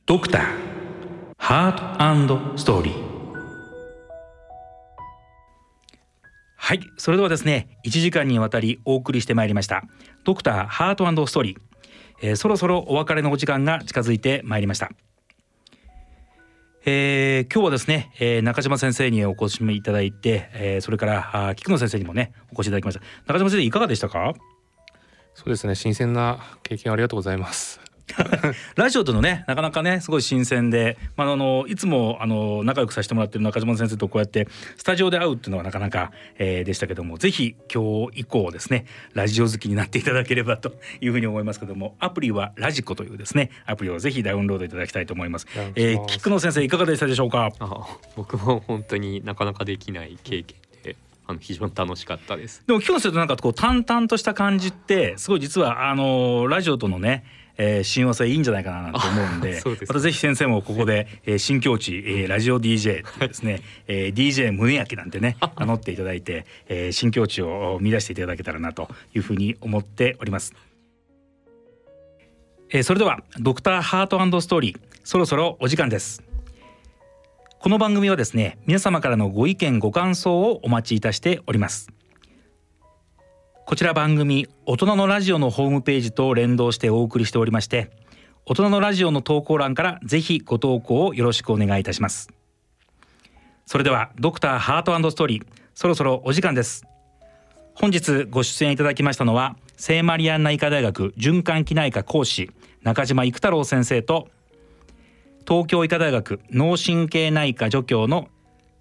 ドクターハートストーリー。はい。それではですね1時間にわたりお送りしてまいりました。ドクターハートストーリー、えー、そろそろお別れのお時間が近づいてまいりました。えー、今日はですね、えー、中島先生にお越しいただいて、えー、それから菊野先生にもねお越しいただきました。中島先生いかがでしたか？そうですね。新鮮な経験ありがとうございます。ラジオとのねなかなかねすごい新鮮で、まあ、あのいつもあの仲良くさせてもらってる中島先生とこうやってスタジオで会うっていうのはなかなか、えー、でしたけどもぜひ今日以降ですねラジオ好きになっていただければというふうに思いますけどもアプリはラジコというですねアプリをぜひダウンロードいただきたいと思います。えー、菊野先生いかがでしたでしょうか？僕も本当になかなかできない経験あの非常に楽しかったですでも今日のとなんかこう淡々とした感じってすごい実はあのラジオとのねえー、親和性いいんじゃないかななんて思うんで またぜひ先生もここで、えー、新境地、えー、ラジオ DJ ってですね、えー、DJ 宗明なんてね 名乗っていただいて、えー、新境地を見出していただけたらなというふうに思っております。えー、それではドクターハートストーリーそろそろお時間です。この番組はですね皆様からのご意見ご感想をお待ちいたしております。こちら番組大人のラジオのホームページと連動してお送りしておりまして大人のラジオの投稿欄からぜひご投稿をよろしくお願いいたします。それではドクターハートストーリーそろそろお時間です。本日ご出演いただきましたのは聖マリアン内科大学循環器内科講師中島育太郎先生と東京医科大学脳神経内科助教の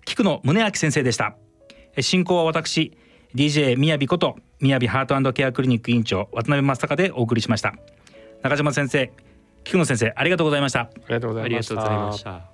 菊野宗明先生でした。進行は私 DJ みやびことみやびハートケアクリニック院長渡辺正孝でお送りしました。中島先生菊野先生ありがとうございました。ありがとうございました